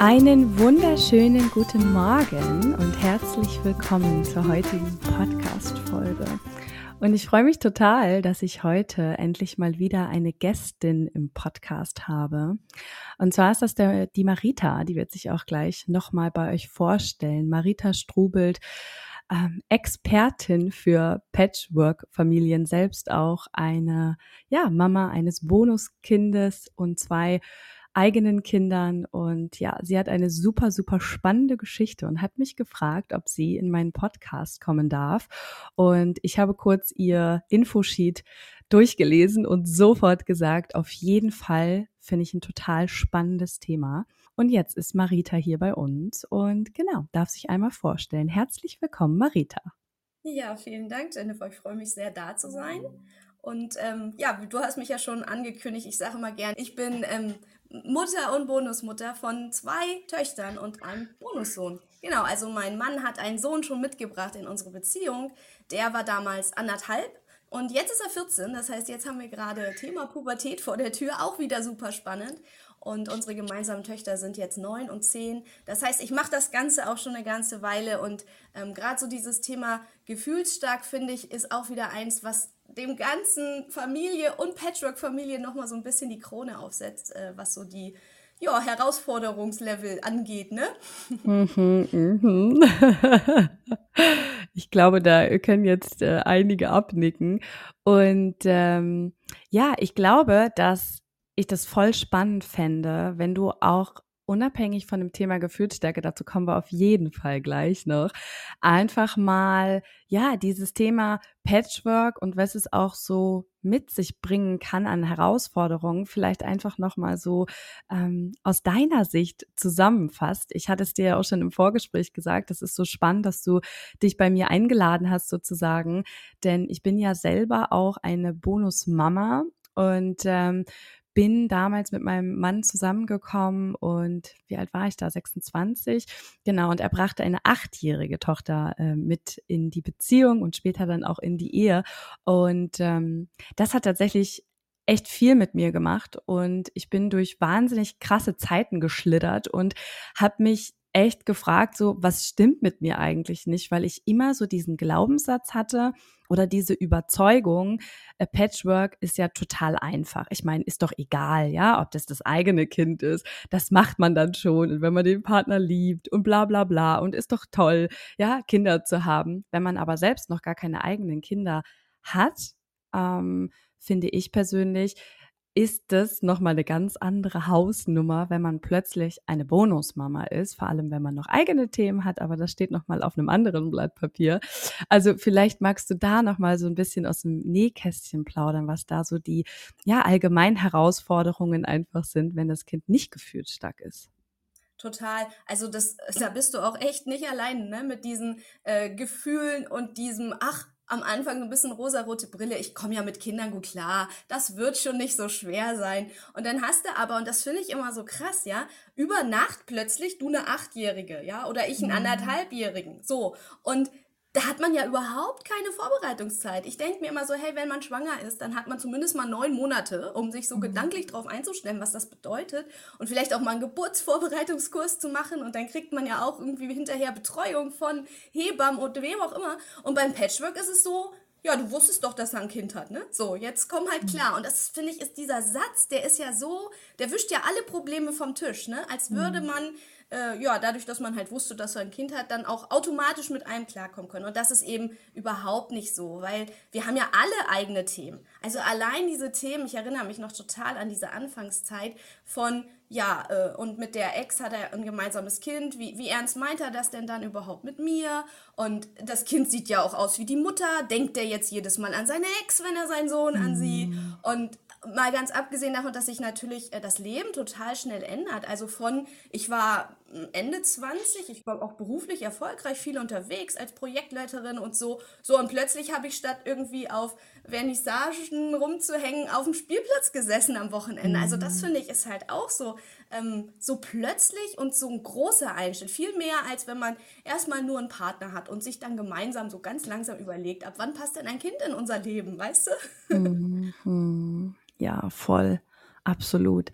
Einen wunderschönen guten Morgen und herzlich willkommen zur heutigen Podcast-Folge. Und ich freue mich total, dass ich heute endlich mal wieder eine Gästin im Podcast habe. Und zwar ist das der, die Marita, die wird sich auch gleich nochmal bei euch vorstellen. Marita Strubelt, ähm, Expertin für Patchwork-Familien, selbst auch eine, ja, Mama eines Bonuskindes und zwei eigenen Kindern. Und ja, sie hat eine super, super spannende Geschichte und hat mich gefragt, ob sie in meinen Podcast kommen darf. Und ich habe kurz ihr Infosheet durchgelesen und sofort gesagt, auf jeden Fall finde ich ein total spannendes Thema. Und jetzt ist Marita hier bei uns und genau, darf sich einmal vorstellen. Herzlich willkommen, Marita. Ja, vielen Dank, Jennifer. Ich freue mich sehr, da zu sein. Und ähm, ja, du hast mich ja schon angekündigt. Ich sage immer gern, ich bin ähm, Mutter und Bonusmutter von zwei Töchtern und einem Bonussohn. Genau, also mein Mann hat einen Sohn schon mitgebracht in unsere Beziehung. Der war damals anderthalb und jetzt ist er 14. Das heißt, jetzt haben wir gerade Thema Pubertät vor der Tür, auch wieder super spannend. Und unsere gemeinsamen Töchter sind jetzt neun und zehn. Das heißt, ich mache das Ganze auch schon eine ganze Weile. Und ähm, gerade so dieses Thema gefühlsstark, finde ich, ist auch wieder eins, was dem ganzen Familie und Patchwork-Familie nochmal so ein bisschen die Krone aufsetzt, äh, was so die ja, Herausforderungslevel angeht, ne? Mhm, mhm. ich glaube, da können jetzt äh, einige abnicken. Und ähm, ja, ich glaube, dass ich das voll spannend fände, wenn du auch unabhängig von dem Thema Gefühlsstärke, dazu kommen wir auf jeden Fall gleich noch, einfach mal, ja, dieses Thema Patchwork und was es auch so mit sich bringen kann an Herausforderungen, vielleicht einfach nochmal so ähm, aus deiner Sicht zusammenfasst. Ich hatte es dir ja auch schon im Vorgespräch gesagt, das ist so spannend, dass du dich bei mir eingeladen hast sozusagen, denn ich bin ja selber auch eine Bonusmama und ähm, bin damals mit meinem Mann zusammengekommen und wie alt war ich da? 26. Genau, und er brachte eine achtjährige Tochter äh, mit in die Beziehung und später dann auch in die Ehe. Und ähm, das hat tatsächlich echt viel mit mir gemacht und ich bin durch wahnsinnig krasse Zeiten geschlittert und habe mich echt gefragt, so, was stimmt mit mir eigentlich nicht, weil ich immer so diesen Glaubenssatz hatte oder diese Überzeugung, äh, Patchwork ist ja total einfach. Ich meine, ist doch egal, ja, ob das das eigene Kind ist. Das macht man dann schon wenn man den Partner liebt und bla bla bla und ist doch toll, ja, Kinder zu haben. Wenn man aber selbst noch gar keine eigenen Kinder hat, ähm, finde ich persönlich, ist das nochmal eine ganz andere Hausnummer, wenn man plötzlich eine Bonusmama ist, vor allem wenn man noch eigene Themen hat, aber das steht nochmal auf einem anderen Blatt Papier. Also vielleicht magst du da nochmal so ein bisschen aus dem Nähkästchen plaudern, was da so die, ja, allgemein Herausforderungen einfach sind, wenn das Kind nicht gefühlsstark ist. Total. Also das, da bist du auch echt nicht allein, ne? Mit diesen äh, Gefühlen und diesem, ach, am Anfang ein bisschen rosarote Brille. Ich komme ja mit Kindern gut klar. Das wird schon nicht so schwer sein. Und dann hast du aber, und das finde ich immer so krass, ja, über Nacht plötzlich du eine Achtjährige, ja, oder ich einen mhm. anderthalbjährigen. So. Und da hat man ja überhaupt keine Vorbereitungszeit. Ich denke mir immer so, hey, wenn man schwanger ist, dann hat man zumindest mal neun Monate, um sich so mhm. gedanklich drauf einzustellen, was das bedeutet. Und vielleicht auch mal einen Geburtsvorbereitungskurs zu machen. Und dann kriegt man ja auch irgendwie hinterher Betreuung von Hebammen und wem auch immer. Und beim Patchwork ist es so, ja, du wusstest doch, dass er ein Kind hat, ne? So, jetzt komm halt mhm. klar. Und das finde ich ist dieser Satz, der ist ja so, der wischt ja alle Probleme vom Tisch, ne? Als würde mhm. man äh, ja, dadurch, dass man halt wusste, dass er ein Kind hat, dann auch automatisch mit einem klarkommen können. Und das ist eben überhaupt nicht so, weil wir haben ja alle eigene Themen. Also allein diese Themen, ich erinnere mich noch total an diese Anfangszeit von, ja, äh, und mit der Ex hat er ein gemeinsames Kind. Wie, wie ernst meint er das denn dann überhaupt mit mir? Und das Kind sieht ja auch aus wie die Mutter. Denkt er jetzt jedes Mal an seine Ex, wenn er seinen Sohn ansieht? Mhm. Und mal ganz abgesehen davon, dass sich natürlich äh, das Leben total schnell ändert. Also von, ich war Ende 20, ich war auch beruflich erfolgreich, viel unterwegs als Projektleiterin und so. So, und plötzlich habe ich statt irgendwie auf Vernissagen rumzuhängen, auf dem Spielplatz gesessen am Wochenende. Also das mhm. finde ich ist halt auch so, ähm, so plötzlich und so ein großer Einschnitt. Viel mehr, als wenn man erstmal nur einen Partner hat und sich dann gemeinsam so ganz langsam überlegt, ab wann passt denn ein Kind in unser Leben, weißt du? Mhm. Ja, voll. Absolut.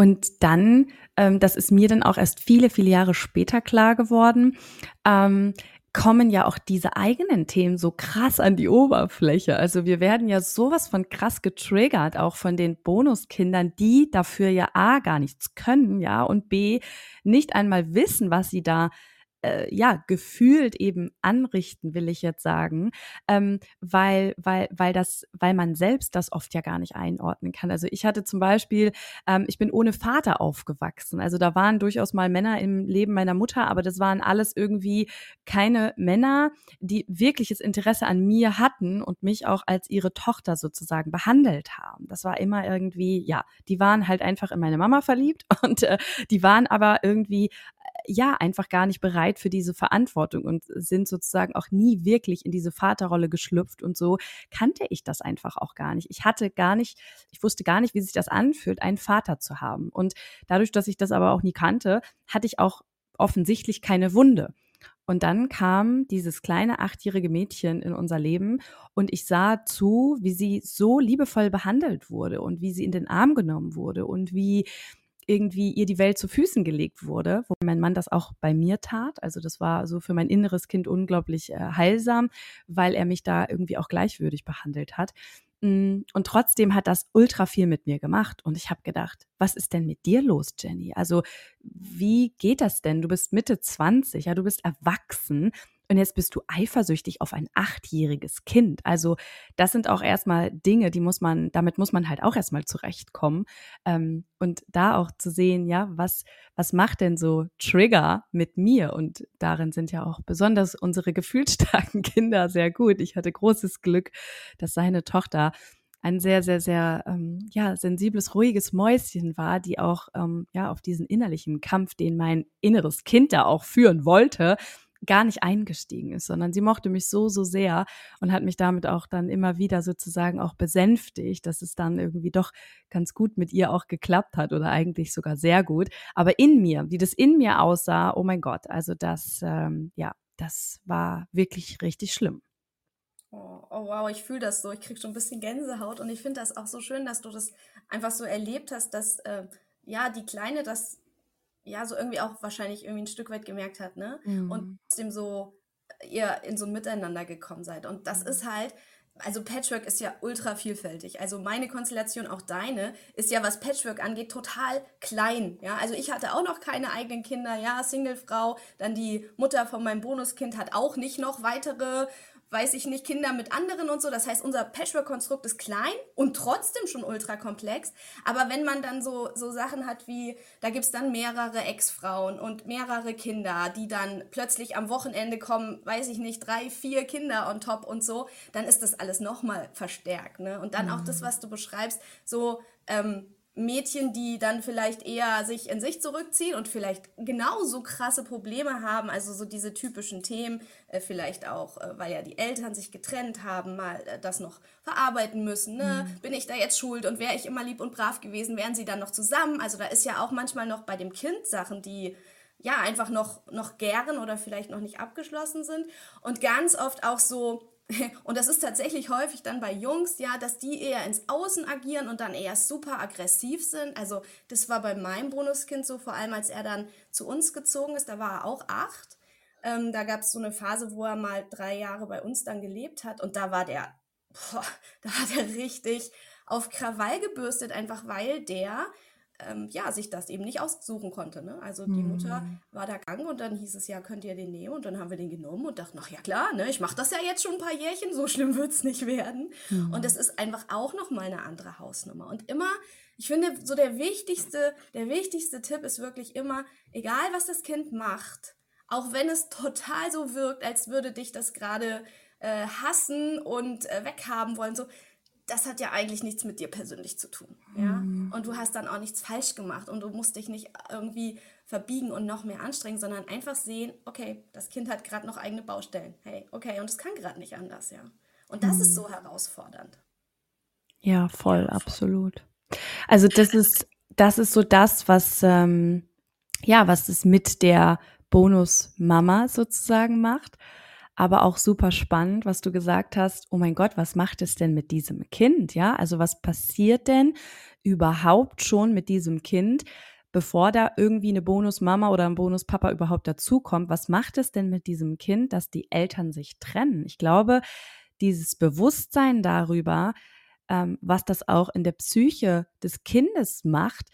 Und dann, ähm, das ist mir dann auch erst viele, viele Jahre später klar geworden, ähm, kommen ja auch diese eigenen Themen so krass an die Oberfläche. Also wir werden ja sowas von krass getriggert, auch von den Bonuskindern, die dafür ja A gar nichts können, ja, und B nicht einmal wissen, was sie da äh, ja gefühlt eben anrichten, will ich jetzt sagen, ähm, weil weil weil das weil man selbst das oft ja gar nicht einordnen kann. Also ich hatte zum Beispiel, ähm, ich bin ohne Vater aufgewachsen. Also da waren durchaus mal Männer im Leben meiner Mutter, aber das waren alles irgendwie keine Männer, die wirkliches Interesse an mir hatten und mich auch als ihre Tochter sozusagen behandelt haben. Das war immer irgendwie, ja, die waren halt einfach in meine Mama verliebt und äh, die waren aber irgendwie ja einfach gar nicht bereit für diese Verantwortung und sind sozusagen auch nie wirklich in diese Vaterrolle geschlüpft und so kannte ich das einfach auch gar nicht. Ich hatte gar nicht, ich wusste gar nicht, wie sich das anfühlt, einen Vater zu haben. Und dadurch, dass ich das aber auch nie kannte, hatte ich auch offensichtlich keine Wunde. Und dann kam dieses kleine achtjährige Mädchen in unser Leben und ich sah zu, wie sie so liebevoll behandelt wurde und wie sie in den Arm genommen wurde und wie irgendwie ihr die Welt zu Füßen gelegt wurde, wo mein Mann das auch bei mir tat. Also das war so für mein inneres Kind unglaublich äh, heilsam, weil er mich da irgendwie auch gleichwürdig behandelt hat. Mm, und trotzdem hat das ultra viel mit mir gemacht. Und ich habe gedacht, was ist denn mit dir los, Jenny? Also, wie geht das denn? Du bist Mitte 20, ja, du bist erwachsen und jetzt bist du eifersüchtig auf ein achtjähriges Kind. Also das sind auch erstmal Dinge, die muss man, damit muss man halt auch erstmal zurechtkommen. Ähm, und da auch zu sehen, ja, was, was macht denn so Trigger mit mir? Und darin sind ja auch besonders unsere gefühlsstarken Kinder sehr gut. Ich hatte großes Glück, dass seine Tochter ein sehr, sehr, sehr ähm, ja, sensibles, ruhiges Mäuschen war, die auch ähm, ja auf diesen innerlichen Kampf, den mein inneres Kind da auch führen wollte, gar nicht eingestiegen ist, sondern sie mochte mich so, so sehr und hat mich damit auch dann immer wieder sozusagen auch besänftigt, dass es dann irgendwie doch ganz gut mit ihr auch geklappt hat oder eigentlich sogar sehr gut. Aber in mir, wie das in mir aussah, oh mein Gott, also das, ähm, ja, das war wirklich richtig schlimm. Oh, oh wow, ich fühle das so. Ich kriege schon ein bisschen Gänsehaut und ich finde das auch so schön, dass du das einfach so erlebt hast, dass äh, ja die Kleine das ja, so irgendwie auch wahrscheinlich irgendwie ein Stück weit gemerkt hat, ne? Mhm. Und trotzdem so ihr in so ein Miteinander gekommen seid. Und das mhm. ist halt, also Patchwork ist ja ultra vielfältig. Also meine Konstellation, auch deine, ist ja, was Patchwork angeht, total klein. Ja, also ich hatte auch noch keine eigenen Kinder, ja, Singlefrau. Dann die Mutter von meinem Bonuskind hat auch nicht noch weitere weiß ich nicht, Kinder mit anderen und so. Das heißt, unser Patchwork-Konstrukt ist klein und trotzdem schon ultra komplex. Aber wenn man dann so, so Sachen hat wie, da gibt's dann mehrere Ex-Frauen und mehrere Kinder, die dann plötzlich am Wochenende kommen, weiß ich nicht, drei, vier Kinder on top und so, dann ist das alles nochmal verstärkt. Ne? Und dann mhm. auch das, mhm. was du beschreibst, so, ähm, Mädchen, die dann vielleicht eher sich in sich zurückziehen und vielleicht genauso krasse Probleme haben, also so diese typischen Themen, äh, vielleicht auch, äh, weil ja die Eltern sich getrennt haben, mal äh, das noch verarbeiten müssen. Ne? Mhm. Bin ich da jetzt schuld und wäre ich immer lieb und brav gewesen, wären sie dann noch zusammen? Also da ist ja auch manchmal noch bei dem Kind Sachen, die ja einfach noch, noch gären oder vielleicht noch nicht abgeschlossen sind. Und ganz oft auch so Und das ist tatsächlich häufig dann bei Jungs, ja, dass die eher ins Außen agieren und dann eher super aggressiv sind. Also das war bei meinem Bonuskind so, vor allem als er dann zu uns gezogen ist, da war er auch acht. Ähm, da gab es so eine Phase, wo er mal drei Jahre bei uns dann gelebt hat und da war der, boah, da war der richtig auf Krawall gebürstet, einfach weil der ähm, ja, sich das eben nicht aussuchen konnte. Ne? Also die Mutter hm. war da krank und dann hieß es ja, könnt ihr den nehmen? Und dann haben wir den genommen und dachten, ach ja klar, ne, ich mache das ja jetzt schon ein paar Jährchen, so schlimm wird es nicht werden. Mhm. Und das ist einfach auch nochmal eine andere Hausnummer. Und immer, ich finde, so der wichtigste, der wichtigste Tipp ist wirklich immer, egal was das Kind macht, auch wenn es total so wirkt, als würde dich das gerade äh, hassen und äh, weghaben wollen, so das hat ja eigentlich nichts mit dir persönlich zu tun. Ja? Mhm. Und du hast dann auch nichts falsch gemacht und du musst dich nicht irgendwie verbiegen und noch mehr anstrengen, sondern einfach sehen, okay, das Kind hat gerade noch eigene Baustellen. Hey, okay, und es kann gerade nicht anders, ja. Und das mhm. ist so herausfordernd. Ja, voll, absolut. Also das ist, das ist so das, was, ähm, ja, was es mit der Bonus-Mama sozusagen macht aber auch super spannend, was du gesagt hast. Oh mein Gott, was macht es denn mit diesem Kind? Ja, also was passiert denn überhaupt schon mit diesem Kind, bevor da irgendwie eine Bonusmama oder ein Bonuspapa überhaupt dazukommt? Was macht es denn mit diesem Kind, dass die Eltern sich trennen? Ich glaube, dieses Bewusstsein darüber, ähm, was das auch in der Psyche des Kindes macht,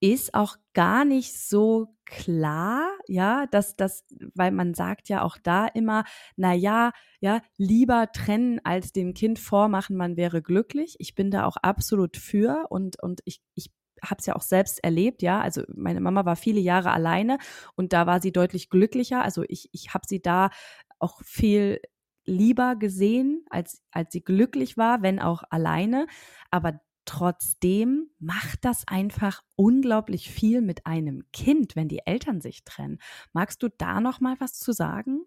ist auch gar nicht so klar, ja, dass das, weil man sagt ja auch da immer, na ja, ja, lieber trennen als dem Kind vormachen, man wäre glücklich. Ich bin da auch absolut für und und ich ich habe es ja auch selbst erlebt, ja. Also meine Mama war viele Jahre alleine und da war sie deutlich glücklicher. Also ich ich habe sie da auch viel lieber gesehen, als als sie glücklich war, wenn auch alleine. Aber Trotzdem macht das einfach unglaublich viel mit einem Kind, wenn die Eltern sich trennen. Magst du da noch mal was zu sagen?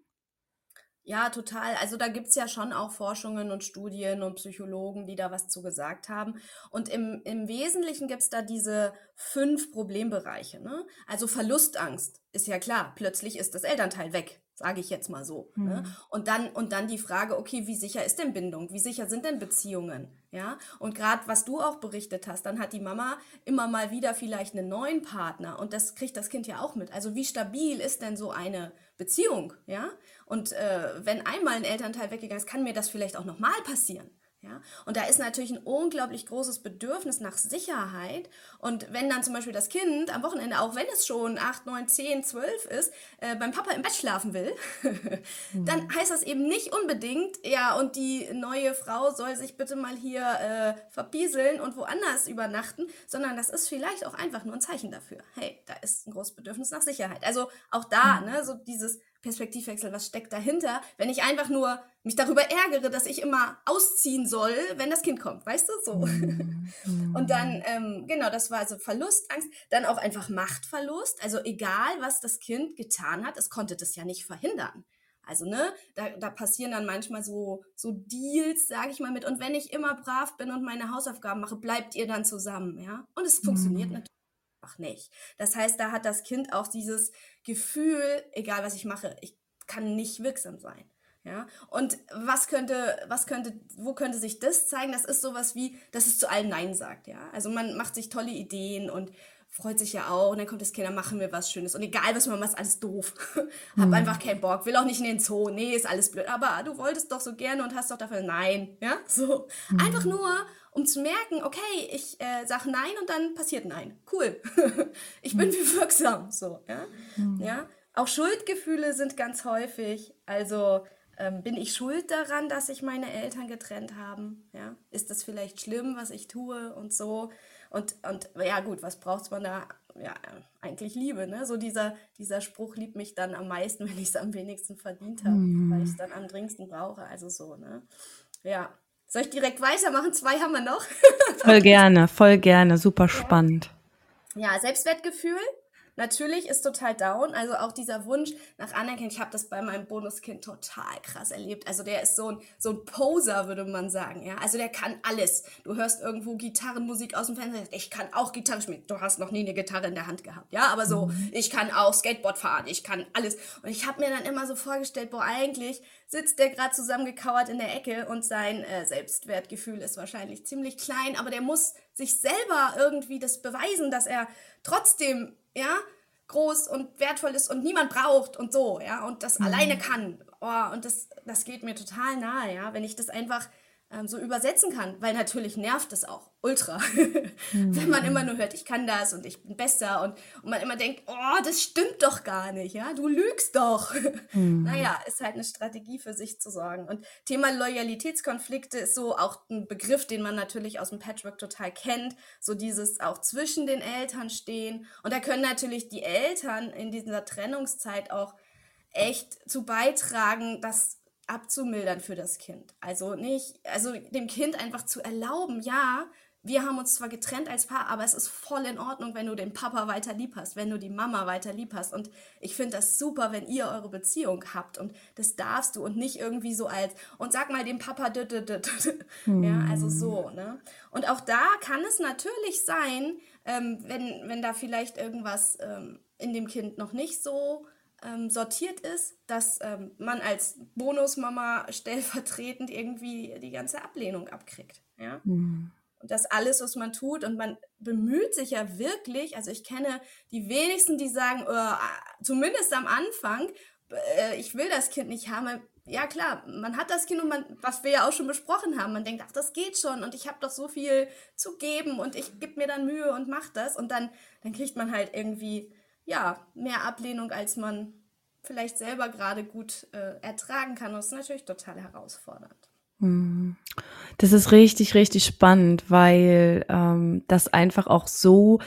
Ja, total. Also da gibt es ja schon auch Forschungen und Studien und Psychologen, die da was zu gesagt haben. Und im, im Wesentlichen gibt es da diese fünf Problembereiche. Ne? Also Verlustangst ist ja klar, plötzlich ist das Elternteil weg sage ich jetzt mal so. Mhm. Ne? Hm. Und dann und dann die Frage, okay, wie sicher ist denn Bindung? Wie sicher sind denn Beziehungen? Ja? Und gerade was du auch berichtet hast, dann hat die Mama immer mal wieder vielleicht einen neuen Partner und das kriegt das Kind ja auch mit. Also wie stabil ist denn so eine Beziehung, ja? Und äh, wenn einmal ein Elternteil weggegangen ist, kann mir das vielleicht auch nochmal passieren. Ja? Und da ist natürlich ein unglaublich großes Bedürfnis nach Sicherheit. Und wenn dann zum Beispiel das Kind am Wochenende, auch wenn es schon 8, 9, 10, 12 ist, äh, beim Papa im Bett schlafen will, dann mhm. heißt das eben nicht unbedingt, ja, und die neue Frau soll sich bitte mal hier äh, verpieseln und woanders übernachten, sondern das ist vielleicht auch einfach nur ein Zeichen dafür. Hey, da ist ein großes Bedürfnis nach Sicherheit. Also auch da, mhm. ne, so dieses Perspektivwechsel, was steckt dahinter, wenn ich einfach nur mich darüber ärgere, dass ich immer ausziehen soll, wenn das Kind kommt, weißt du, so. Mm. Und dann, ähm, genau, das war also Verlustangst, dann auch einfach Machtverlust, also egal, was das Kind getan hat, es konnte das ja nicht verhindern. Also, ne, da, da passieren dann manchmal so, so Deals, sage ich mal, mit, und wenn ich immer brav bin und meine Hausaufgaben mache, bleibt ihr dann zusammen, ja? Und es funktioniert mm. natürlich einfach nicht. Das heißt, da hat das Kind auch dieses Gefühl, egal was ich mache, ich kann nicht wirksam sein. Ja, und was könnte, was könnte, wo könnte sich das zeigen? Das ist sowas wie, dass es zu allem Nein sagt, ja. Also man macht sich tolle Ideen und freut sich ja auch und dann kommt das Kind, dann machen wir was Schönes. Und egal, was man macht, ist alles doof. Hab mhm. einfach keinen Bock, will auch nicht in den Zoo. Nee, ist alles blöd. Aber du wolltest doch so gerne und hast doch dafür Nein. Ja, so. Mhm. Einfach nur, um zu merken, okay, ich äh, sage Nein und dann passiert Nein. Cool. ich bin wie wirksam. So, ja? Mhm. ja. Auch Schuldgefühle sind ganz häufig. Also ähm, bin ich schuld daran, dass sich meine Eltern getrennt haben? Ja? Ist das vielleicht schlimm, was ich tue und so? Und, und ja gut, was braucht man da? Ja, eigentlich Liebe, ne? So dieser, dieser Spruch liebt mich dann am meisten, wenn ich es am wenigsten verdient habe, mhm. weil ich es dann am dringendsten brauche. Also so, ne? Ja, soll ich direkt weitermachen? Zwei haben wir noch. voll gerne, voll gerne, super spannend. Ja, Selbstwertgefühl Natürlich ist total down, also auch dieser Wunsch nach Anerkennung. Ich habe das bei meinem Bonuskind total krass erlebt. Also der ist so ein, so ein Poser, würde man sagen. Ja? Also der kann alles. Du hörst irgendwo Gitarrenmusik aus dem Fenster. Ich kann auch Gitarre spielen. Du hast noch nie eine Gitarre in der Hand gehabt. Ja, aber so, mhm. ich kann auch Skateboard fahren. Ich kann alles. Und ich habe mir dann immer so vorgestellt, boah, eigentlich sitzt der gerade zusammengekauert in der Ecke und sein äh, Selbstwertgefühl ist wahrscheinlich ziemlich klein, aber der muss sich selber irgendwie das beweisen, dass er trotzdem ja, groß und wertvoll ist und niemand braucht und so, ja, und das mhm. alleine kann. Oh, und das, das geht mir total nahe, ja, wenn ich das einfach ähm, so übersetzen kann, weil natürlich nervt es auch ultra, mhm. wenn man immer nur hört, ich kann das und ich bin besser und, und man immer denkt, oh, das stimmt doch gar nicht, ja, du lügst doch. Mhm. Naja, ist halt eine Strategie für sich zu sorgen. Und Thema Loyalitätskonflikte ist so auch ein Begriff, den man natürlich aus dem Patchwork total kennt, so dieses auch zwischen den Eltern stehen. Und da können natürlich die Eltern in dieser Trennungszeit auch echt zu beitragen, dass abzumildern für das Kind. Also nicht, also dem Kind einfach zu erlauben, ja, wir haben uns zwar getrennt als Paar, aber es ist voll in Ordnung, wenn du den Papa weiter lieb hast, wenn du die Mama weiter lieb hast. Und ich finde das super, wenn ihr eure Beziehung habt. Und das darfst du und nicht irgendwie so als, und sag mal dem Papa, d -d -d hm. ja, also so, ne? Und auch da kann es natürlich sein, ähm, wenn, wenn da vielleicht irgendwas ähm, in dem Kind noch nicht so ähm, sortiert ist, dass ähm, man als Bonusmama stellvertretend irgendwie die ganze Ablehnung abkriegt. Ja? Mhm. Und das alles, was man tut. Und man bemüht sich ja wirklich, also ich kenne die wenigsten, die sagen, oh, zumindest am Anfang, äh, ich will das Kind nicht haben. Ja klar, man hat das Kind und man, was wir ja auch schon besprochen haben, man denkt, ach, das geht schon und ich habe doch so viel zu geben und ich gebe mir dann Mühe und mach das. Und dann, dann kriegt man halt irgendwie, ja, mehr Ablehnung, als man vielleicht selber gerade gut äh, ertragen kann. Das ist natürlich total herausfordernd. Mhm. Das ist richtig, richtig spannend, weil ähm, das einfach auch so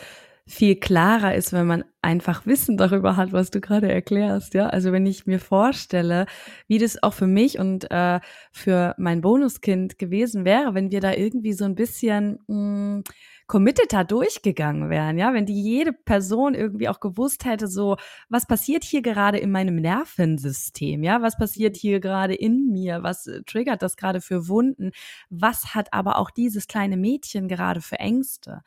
viel klarer ist, wenn man einfach Wissen darüber hat, was du gerade erklärst. Ja, also wenn ich mir vorstelle, wie das auch für mich und äh, für mein Bonuskind gewesen wäre, wenn wir da irgendwie so ein bisschen mh, mm, committeter durchgegangen wären, ja, wenn die jede Person irgendwie auch gewusst hätte, so, was passiert hier gerade in meinem Nervensystem, ja, was passiert hier gerade in mir, was äh, triggert das gerade für Wunden, was hat aber auch dieses kleine Mädchen gerade für Ängste.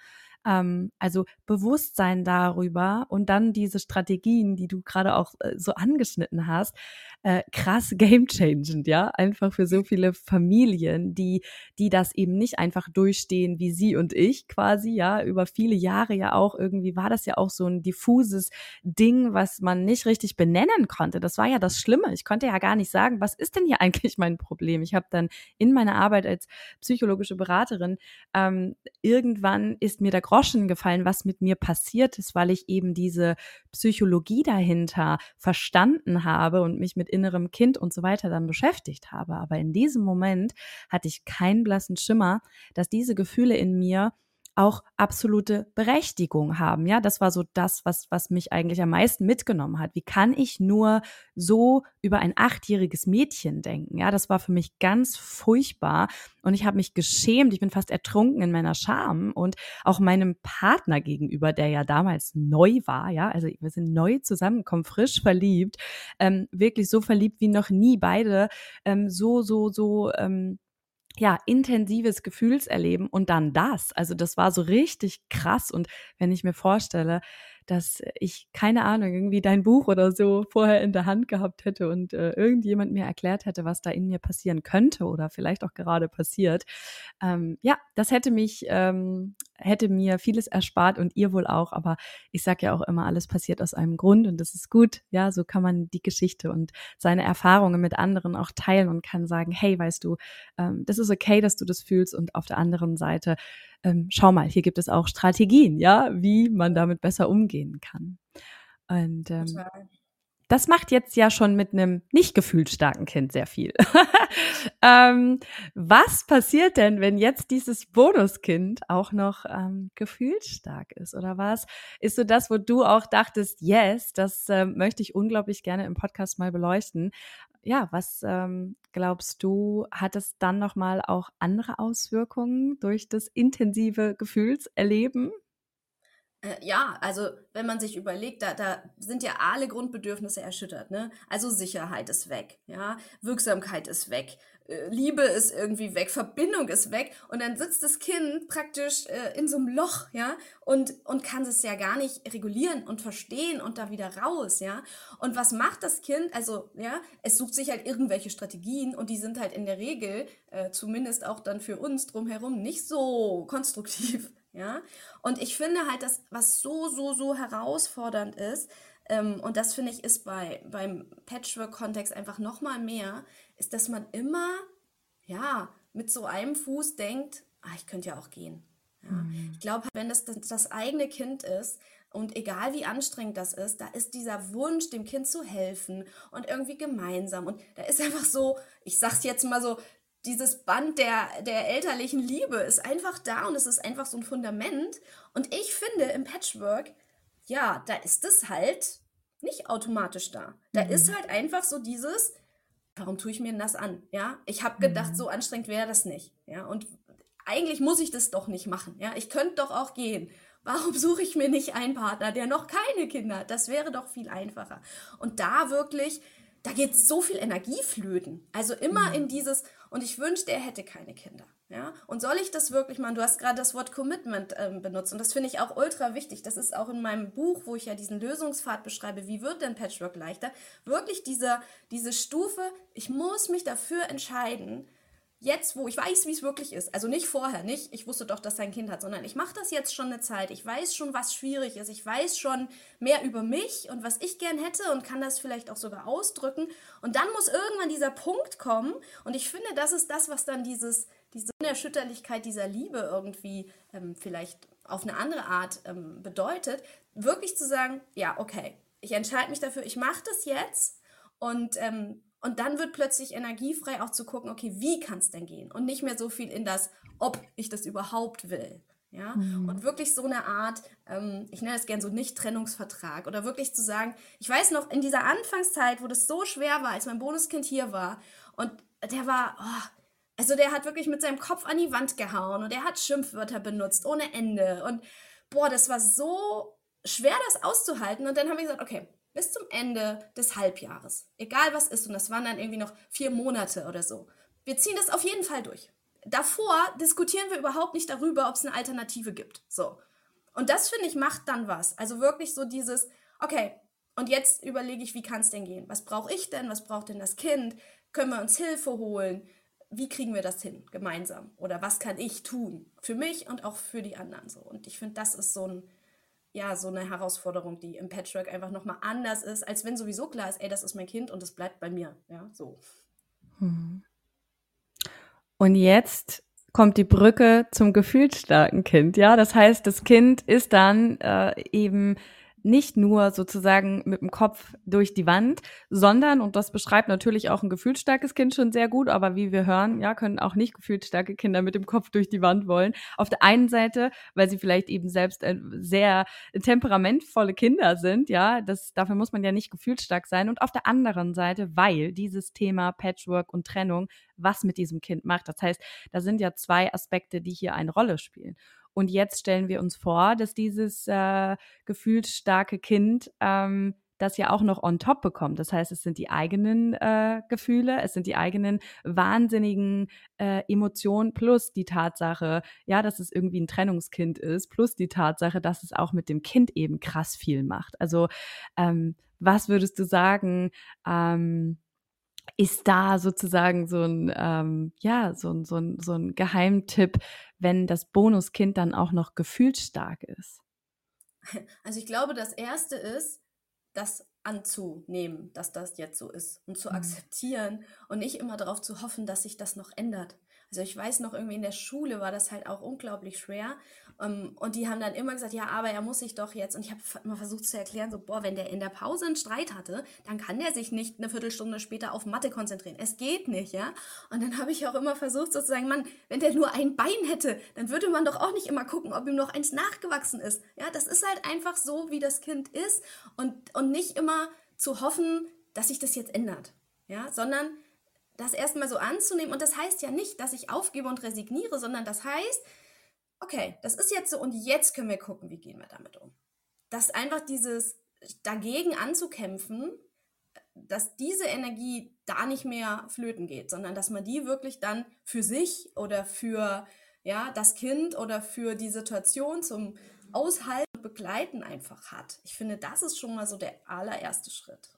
Ähm, also Bewusstsein darüber und dann diese Strategien, die du gerade auch äh, so angeschnitten hast, äh, krass game-changend, ja, einfach für so viele Familien, die, die das eben nicht einfach durchstehen wie sie und ich quasi, ja, über viele Jahre ja auch irgendwie war das ja auch so ein diffuses Ding, was man nicht richtig benennen konnte. Das war ja das Schlimme. Ich konnte ja gar nicht sagen, was ist denn hier eigentlich mein Problem? Ich habe dann in meiner Arbeit als psychologische Beraterin ähm, irgendwann ist mir der Groschen gefallen, was mit mir passiert ist, weil ich eben diese Psychologie dahinter verstanden habe und mich mit innerem Kind und so weiter dann beschäftigt habe. Aber in diesem Moment hatte ich keinen blassen Schimmer, dass diese Gefühle in mir auch absolute Berechtigung haben. Ja, das war so das, was, was mich eigentlich am meisten mitgenommen hat. Wie kann ich nur so über ein achtjähriges Mädchen denken? Ja, das war für mich ganz furchtbar und ich habe mich geschämt. Ich bin fast ertrunken in meiner Scham und auch meinem Partner gegenüber, der ja damals neu war. Ja, also wir sind neu zusammengekommen, frisch verliebt, ähm, wirklich so verliebt wie noch nie. Beide ähm, so, so, so, ähm, ja, intensives Gefühlserleben und dann das. Also das war so richtig krass. Und wenn ich mir vorstelle, dass ich keine Ahnung, irgendwie dein Buch oder so vorher in der Hand gehabt hätte und äh, irgendjemand mir erklärt hätte, was da in mir passieren könnte oder vielleicht auch gerade passiert. Ähm, ja, das hätte mich, ähm, hätte mir vieles erspart und ihr wohl auch. Aber ich sage ja auch immer, alles passiert aus einem Grund und das ist gut. Ja, so kann man die Geschichte und seine Erfahrungen mit anderen auch teilen und kann sagen, hey, weißt du, ähm, das ist okay, dass du das fühlst und auf der anderen Seite ähm, schau mal, hier gibt es auch Strategien, ja, wie man damit besser umgehen kann. Und ähm, das macht jetzt ja schon mit einem nicht gefühlsstarken Kind sehr viel. ähm, was passiert denn, wenn jetzt dieses Bonuskind auch noch ähm, gefühlsstark ist? Oder was ist so das, wo du auch dachtest, yes, das äh, möchte ich unglaublich gerne im Podcast mal beleuchten ja, was ähm, glaubst du, hat es dann nochmal auch andere Auswirkungen durch das intensive Gefühlserleben? Äh, ja, also wenn man sich überlegt, da, da sind ja alle Grundbedürfnisse erschüttert, ne? Also Sicherheit ist weg, ja, Wirksamkeit ist weg, äh, Liebe ist irgendwie weg, Verbindung ist weg und dann sitzt das Kind praktisch äh, in so einem Loch, ja, und, und kann es ja gar nicht regulieren und verstehen und da wieder raus, ja. Und was macht das Kind? Also, ja, es sucht sich halt irgendwelche Strategien und die sind halt in der Regel, äh, zumindest auch dann für uns drumherum, nicht so konstruktiv, ja. Und ich finde halt, dass was so, so, so herausfordernd ist, ähm, und das finde ich ist bei, beim Patchwork-Kontext einfach nochmal mehr, ist, dass man immer, ja, mit so einem Fuß denkt, ah, ich könnte ja auch gehen. Ja. Mhm. Ich glaube, wenn das, das das eigene Kind ist, und egal wie anstrengend das ist, da ist dieser Wunsch, dem Kind zu helfen und irgendwie gemeinsam. Und da ist einfach so, ich sag's jetzt mal so, dieses Band der, der elterlichen Liebe ist einfach da und es ist einfach so ein Fundament. Und ich finde im Patchwork, ja, da ist es halt nicht automatisch da. Da mhm. ist halt einfach so dieses, warum tue ich mir das an? Ja, ich habe gedacht, mhm. so anstrengend wäre das nicht. Ja, und eigentlich muss ich das doch nicht machen. Ja, ich könnte doch auch gehen. Warum suche ich mir nicht einen Partner, der noch keine Kinder hat? Das wäre doch viel einfacher. Und da wirklich, da geht so viel Energie flöten. Also immer mhm. in dieses, und ich wünschte, er hätte keine Kinder. Ja? Und soll ich das wirklich machen? Du hast gerade das Wort Commitment ähm, benutzt und das finde ich auch ultra wichtig. Das ist auch in meinem Buch, wo ich ja diesen Lösungspfad beschreibe, wie wird denn Patchwork leichter? Wirklich dieser, diese Stufe, ich muss mich dafür entscheiden, jetzt, wo ich weiß, wie es wirklich ist, also nicht vorher, nicht, ich wusste doch, dass sein Kind hat, sondern ich mache das jetzt schon eine Zeit, ich weiß schon, was schwierig ist, ich weiß schon mehr über mich und was ich gern hätte und kann das vielleicht auch sogar ausdrücken. Und dann muss irgendwann dieser Punkt kommen. Und ich finde, das ist das, was dann dieses, diese Unerschütterlichkeit dieser Liebe irgendwie ähm, vielleicht auf eine andere Art ähm, bedeutet, wirklich zu sagen, ja, okay, ich entscheide mich dafür, ich mache das jetzt. Und ähm, und dann wird plötzlich energiefrei auch zu gucken, okay, wie kann es denn gehen? Und nicht mehr so viel in das, ob ich das überhaupt will. Ja, mhm. und wirklich so eine Art, ähm, ich nenne es gern so Nicht-Trennungsvertrag oder wirklich zu sagen, ich weiß noch in dieser Anfangszeit, wo das so schwer war, als mein Bonuskind hier war und der war, oh, also der hat wirklich mit seinem Kopf an die Wand gehauen und er hat Schimpfwörter benutzt ohne Ende und boah, das war so schwer, das auszuhalten und dann habe ich gesagt, okay, bis zum Ende des Halbjahres. Egal was ist. Und das waren dann irgendwie noch vier Monate oder so. Wir ziehen das auf jeden Fall durch. Davor diskutieren wir überhaupt nicht darüber, ob es eine Alternative gibt. So. Und das finde ich macht dann was. Also wirklich so dieses, okay, und jetzt überlege ich, wie kann es denn gehen? Was brauche ich denn? Was braucht denn das Kind? Können wir uns Hilfe holen? Wie kriegen wir das hin gemeinsam? Oder was kann ich tun? Für mich und auch für die anderen so. Und ich finde, das ist so ein ja, so eine Herausforderung, die im Patchwork einfach nochmal anders ist, als wenn sowieso klar ist, ey, das ist mein Kind und es bleibt bei mir. Ja, so. Hm. Und jetzt kommt die Brücke zum gefühlsstarken Kind. Ja, das heißt, das Kind ist dann äh, eben nicht nur sozusagen mit dem Kopf durch die Wand, sondern, und das beschreibt natürlich auch ein gefühlsstarkes Kind schon sehr gut, aber wie wir hören, ja, können auch nicht gefühlsstarke Kinder mit dem Kopf durch die Wand wollen. Auf der einen Seite, weil sie vielleicht eben selbst sehr temperamentvolle Kinder sind, ja, das, dafür muss man ja nicht gefühlsstark sein. Und auf der anderen Seite, weil dieses Thema Patchwork und Trennung was mit diesem Kind macht. Das heißt, da sind ja zwei Aspekte, die hier eine Rolle spielen. Und jetzt stellen wir uns vor, dass dieses äh, gefühlsstarke Kind ähm, das ja auch noch on top bekommt. Das heißt, es sind die eigenen äh, Gefühle, es sind die eigenen wahnsinnigen äh, Emotionen plus die Tatsache, ja, dass es irgendwie ein Trennungskind ist, plus die Tatsache, dass es auch mit dem Kind eben krass viel macht. Also ähm, was würdest du sagen? Ähm, ist da sozusagen so ein, ähm, ja, so ein, so, ein, so ein Geheimtipp, wenn das Bonuskind dann auch noch gefühlsstark ist? Also ich glaube, das Erste ist, das anzunehmen, dass das jetzt so ist und zu mhm. akzeptieren und nicht immer darauf zu hoffen, dass sich das noch ändert. Also ich weiß noch, irgendwie in der Schule war das halt auch unglaublich schwer. Ähm, und die haben dann immer gesagt, ja, aber er muss sich doch jetzt. Und ich habe immer versucht zu erklären, so, boah, wenn der in der Pause einen Streit hatte, dann kann der sich nicht eine Viertelstunde später auf Mathe konzentrieren. Es geht nicht, ja. Und dann habe ich auch immer versucht, sozusagen, Mann, wenn der nur ein Bein hätte, dann würde man doch auch nicht immer gucken, ob ihm noch eins nachgewachsen ist. Ja, das ist halt einfach so, wie das Kind ist. Und, und nicht immer zu hoffen, dass sich das jetzt ändert. Ja, sondern das erstmal so anzunehmen. Und das heißt ja nicht, dass ich aufgebe und resigniere, sondern das heißt, okay, das ist jetzt so und jetzt können wir gucken, wie gehen wir damit um. Dass einfach dieses dagegen anzukämpfen, dass diese Energie da nicht mehr flöten geht, sondern dass man die wirklich dann für sich oder für ja, das Kind oder für die Situation zum Aushalten und Begleiten einfach hat. Ich finde, das ist schon mal so der allererste Schritt.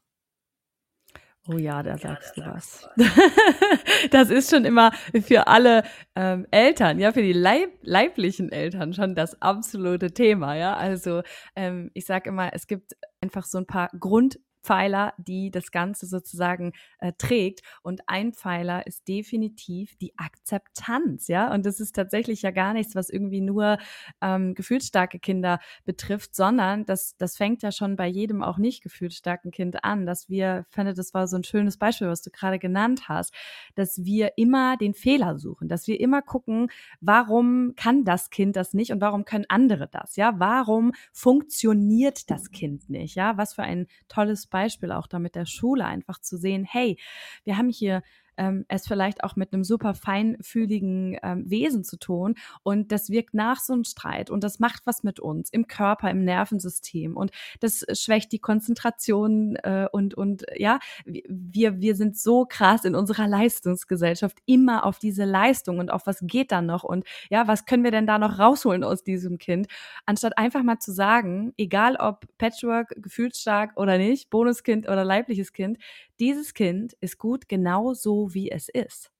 Oh ja, da sagst ja, du was. das ist schon immer für alle ähm, Eltern, ja, für die Leib leiblichen Eltern schon das absolute Thema, ja. Also ähm, ich sage immer, es gibt einfach so ein paar Grund Pfeiler, die das Ganze sozusagen äh, trägt. Und ein Pfeiler ist definitiv die Akzeptanz, ja. Und das ist tatsächlich ja gar nichts, was irgendwie nur ähm, gefühlsstarke Kinder betrifft, sondern das, das fängt ja schon bei jedem auch nicht gefühlsstarken Kind an, dass wir, finde, das war so ein schönes Beispiel, was du gerade genannt hast, dass wir immer den Fehler suchen, dass wir immer gucken, warum kann das Kind das nicht und warum können andere das, ja? Warum funktioniert das Kind nicht, ja? Was für ein tolles Beispiel auch da mit der Schule einfach zu sehen, hey, wir haben hier ähm, es vielleicht auch mit einem super feinfühligen ähm, Wesen zu tun. Und das wirkt nach so einem Streit und das macht was mit uns im Körper, im Nervensystem und das schwächt die Konzentration äh, und, und ja, wir, wir sind so krass in unserer Leistungsgesellschaft immer auf diese Leistung und auf was geht da noch und ja, was können wir denn da noch rausholen aus diesem Kind, anstatt einfach mal zu sagen, egal ob Patchwork, gefühlsstark oder nicht, Bonuskind oder leibliches Kind, dieses Kind ist gut genau so, wie es ist.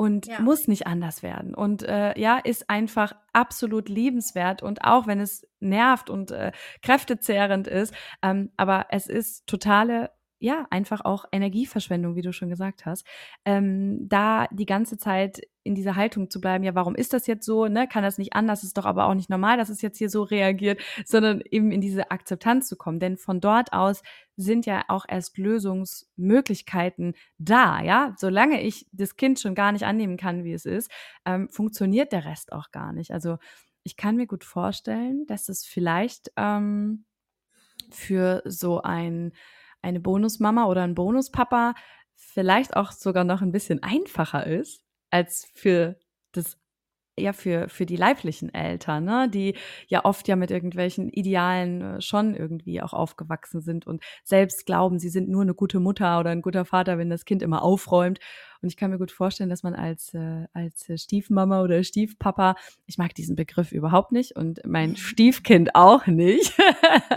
Und ja. muss nicht anders werden. Und äh, ja, ist einfach absolut liebenswert. Und auch wenn es nervt und äh, kräftezehrend ist, ähm, aber es ist totale ja, einfach auch Energieverschwendung, wie du schon gesagt hast, ähm, da die ganze Zeit in dieser Haltung zu bleiben, ja, warum ist das jetzt so, ne, kann das nicht anders, ist doch aber auch nicht normal, dass es jetzt hier so reagiert, sondern eben in diese Akzeptanz zu kommen, denn von dort aus sind ja auch erst Lösungsmöglichkeiten da, ja, solange ich das Kind schon gar nicht annehmen kann, wie es ist, ähm, funktioniert der Rest auch gar nicht, also ich kann mir gut vorstellen, dass es vielleicht ähm, für so ein eine Bonusmama oder ein Bonuspapa vielleicht auch sogar noch ein bisschen einfacher ist als für das ja für für die leiblichen Eltern, ne, die ja oft ja mit irgendwelchen Idealen äh, schon irgendwie auch aufgewachsen sind und selbst glauben, sie sind nur eine gute Mutter oder ein guter Vater, wenn das Kind immer aufräumt und ich kann mir gut vorstellen, dass man als, äh, als Stiefmama oder Stiefpapa, ich mag diesen Begriff überhaupt nicht und mein Stiefkind auch nicht.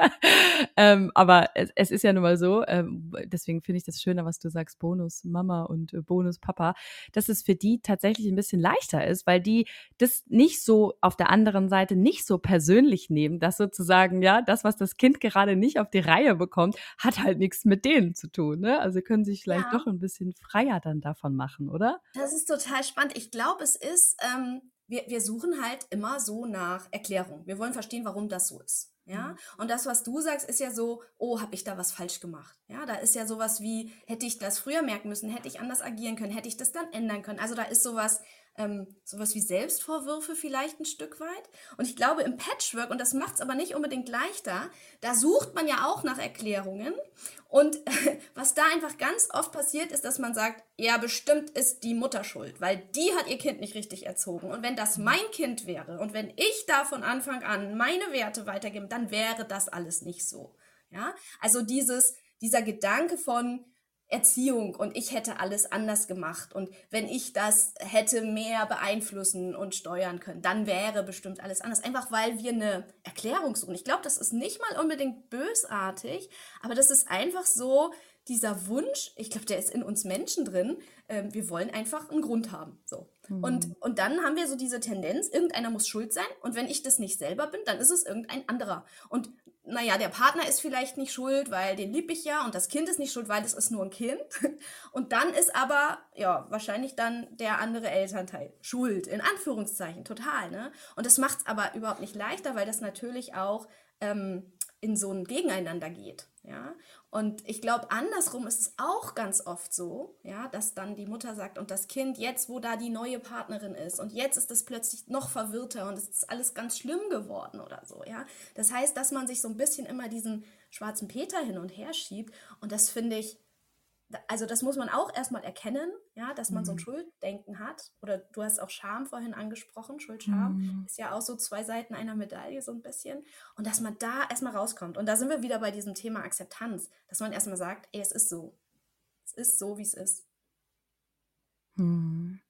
ähm, aber es, es, ist ja nun mal so, ähm, deswegen finde ich das schöner, was du sagst, Bonus-Mama und äh, Bonus-Papa, dass es für die tatsächlich ein bisschen leichter ist, weil die das nicht so auf der anderen Seite nicht so persönlich nehmen, dass sozusagen, ja, das, was das Kind gerade nicht auf die Reihe bekommt, hat halt nichts mit denen zu tun. Ne? Also können sich vielleicht ja. doch ein bisschen freier dann davon davon machen, oder? Das ist total spannend. Ich glaube, es ist, ähm, wir, wir suchen halt immer so nach Erklärung. Wir wollen verstehen, warum das so ist. Ja, mhm. und das, was du sagst, ist ja so, oh, habe ich da was falsch gemacht? Ja, da ist ja sowas wie, hätte ich das früher merken müssen, hätte ich anders agieren können, hätte ich das dann ändern können. Also da ist sowas, ähm, sowas wie Selbstvorwürfe vielleicht ein Stück weit. Und ich glaube, im Patchwork, und das macht es aber nicht unbedingt leichter, da sucht man ja auch nach Erklärungen. Und was da einfach ganz oft passiert, ist, dass man sagt, ja, bestimmt ist die Mutter schuld, weil die hat ihr Kind nicht richtig erzogen. Und wenn das mein Kind wäre und wenn ich da von Anfang an meine Werte weitergebe, dann wäre das alles nicht so. Ja, also dieses, dieser Gedanke von, Erziehung und ich hätte alles anders gemacht und wenn ich das hätte mehr beeinflussen und steuern können, dann wäre bestimmt alles anders. Einfach weil wir eine Erklärung suchen. Ich glaube, das ist nicht mal unbedingt bösartig, aber das ist einfach so dieser Wunsch, ich glaube, der ist in uns Menschen drin, äh, wir wollen einfach einen Grund haben. So. Mhm. Und, und dann haben wir so diese Tendenz, irgendeiner muss schuld sein und wenn ich das nicht selber bin, dann ist es irgendein anderer. Und naja, der Partner ist vielleicht nicht schuld, weil den lieb ich ja und das Kind ist nicht schuld, weil das ist nur ein Kind. Und dann ist aber, ja, wahrscheinlich dann der andere Elternteil schuld, in Anführungszeichen, total, ne? Und das macht es aber überhaupt nicht leichter, weil das natürlich auch ähm, in so ein Gegeneinander geht. Ja? Und ich glaube, andersrum ist es auch ganz oft so, ja, dass dann die Mutter sagt und das Kind jetzt, wo da die neue Partnerin ist und jetzt ist es plötzlich noch verwirrter und es ist alles ganz schlimm geworden oder so, ja. Das heißt, dass man sich so ein bisschen immer diesen schwarzen Peter hin und her schiebt und das finde ich also das muss man auch erstmal erkennen, ja, dass man mhm. so ein mhm. Schulddenken hat. Oder du hast auch Scham vorhin angesprochen. Schuld, Scham mhm. ist ja auch so zwei Seiten einer Medaille, so ein bisschen. Und dass man da erstmal rauskommt. Und da sind wir wieder bei diesem Thema Akzeptanz, dass man erstmal sagt, ey, es ist so. Es ist so, wie es ist. Mhm.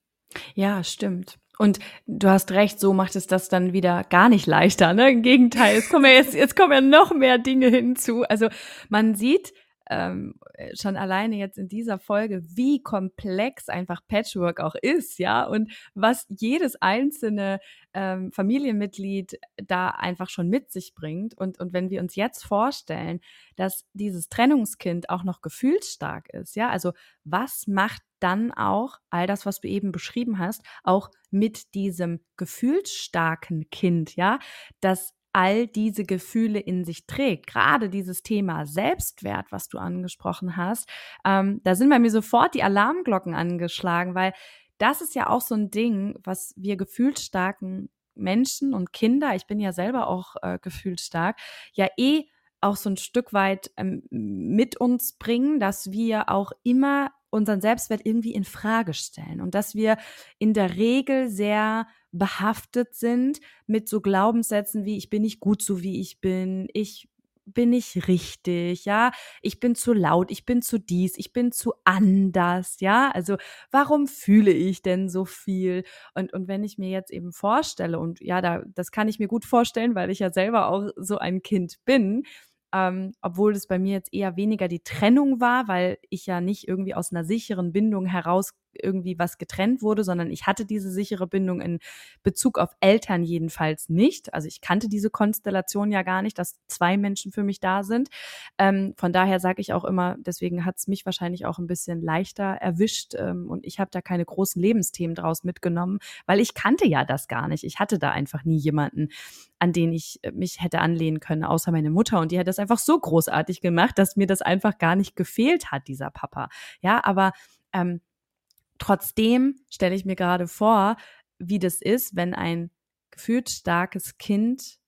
Ja, stimmt. Und du hast recht, so macht es das dann wieder gar nicht leichter. Ne? Im Gegenteil, es kommen ja jetzt, jetzt kommen ja noch mehr Dinge hinzu. Also man sieht, ähm, schon alleine jetzt in dieser Folge, wie komplex einfach Patchwork auch ist, ja, und was jedes einzelne ähm, Familienmitglied da einfach schon mit sich bringt. Und, und wenn wir uns jetzt vorstellen, dass dieses Trennungskind auch noch gefühlsstark ist, ja, also was macht dann auch all das, was du eben beschrieben hast, auch mit diesem gefühlsstarken Kind, ja, das all diese Gefühle in sich trägt. Gerade dieses Thema Selbstwert, was du angesprochen hast, ähm, da sind bei mir sofort die Alarmglocken angeschlagen, weil das ist ja auch so ein Ding, was wir gefühlsstarken Menschen und Kinder, ich bin ja selber auch äh, gefühlsstark, ja eh auch so ein Stück weit ähm, mit uns bringen, dass wir auch immer unseren Selbstwert irgendwie in Frage stellen und dass wir in der Regel sehr behaftet sind mit so Glaubenssätzen wie ich bin nicht gut so wie ich bin, ich bin ich richtig, ja, ich bin zu laut, ich bin zu dies, ich bin zu anders, ja, also warum fühle ich denn so viel? Und, und wenn ich mir jetzt eben vorstelle, und ja, da, das kann ich mir gut vorstellen, weil ich ja selber auch so ein Kind bin, ähm, obwohl es bei mir jetzt eher weniger die Trennung war, weil ich ja nicht irgendwie aus einer sicheren Bindung heraus irgendwie was getrennt wurde, sondern ich hatte diese sichere Bindung in Bezug auf Eltern jedenfalls nicht. Also ich kannte diese Konstellation ja gar nicht, dass zwei Menschen für mich da sind. Ähm, von daher sage ich auch immer, deswegen hat es mich wahrscheinlich auch ein bisschen leichter erwischt ähm, und ich habe da keine großen Lebensthemen draus mitgenommen, weil ich kannte ja das gar nicht. Ich hatte da einfach nie jemanden, an den ich mich hätte anlehnen können, außer meine Mutter. Und die hat das einfach so großartig gemacht, dass mir das einfach gar nicht gefehlt hat, dieser Papa. Ja, aber ähm, trotzdem stelle ich mir gerade vor, wie das ist, wenn ein gefühlt starkes Kind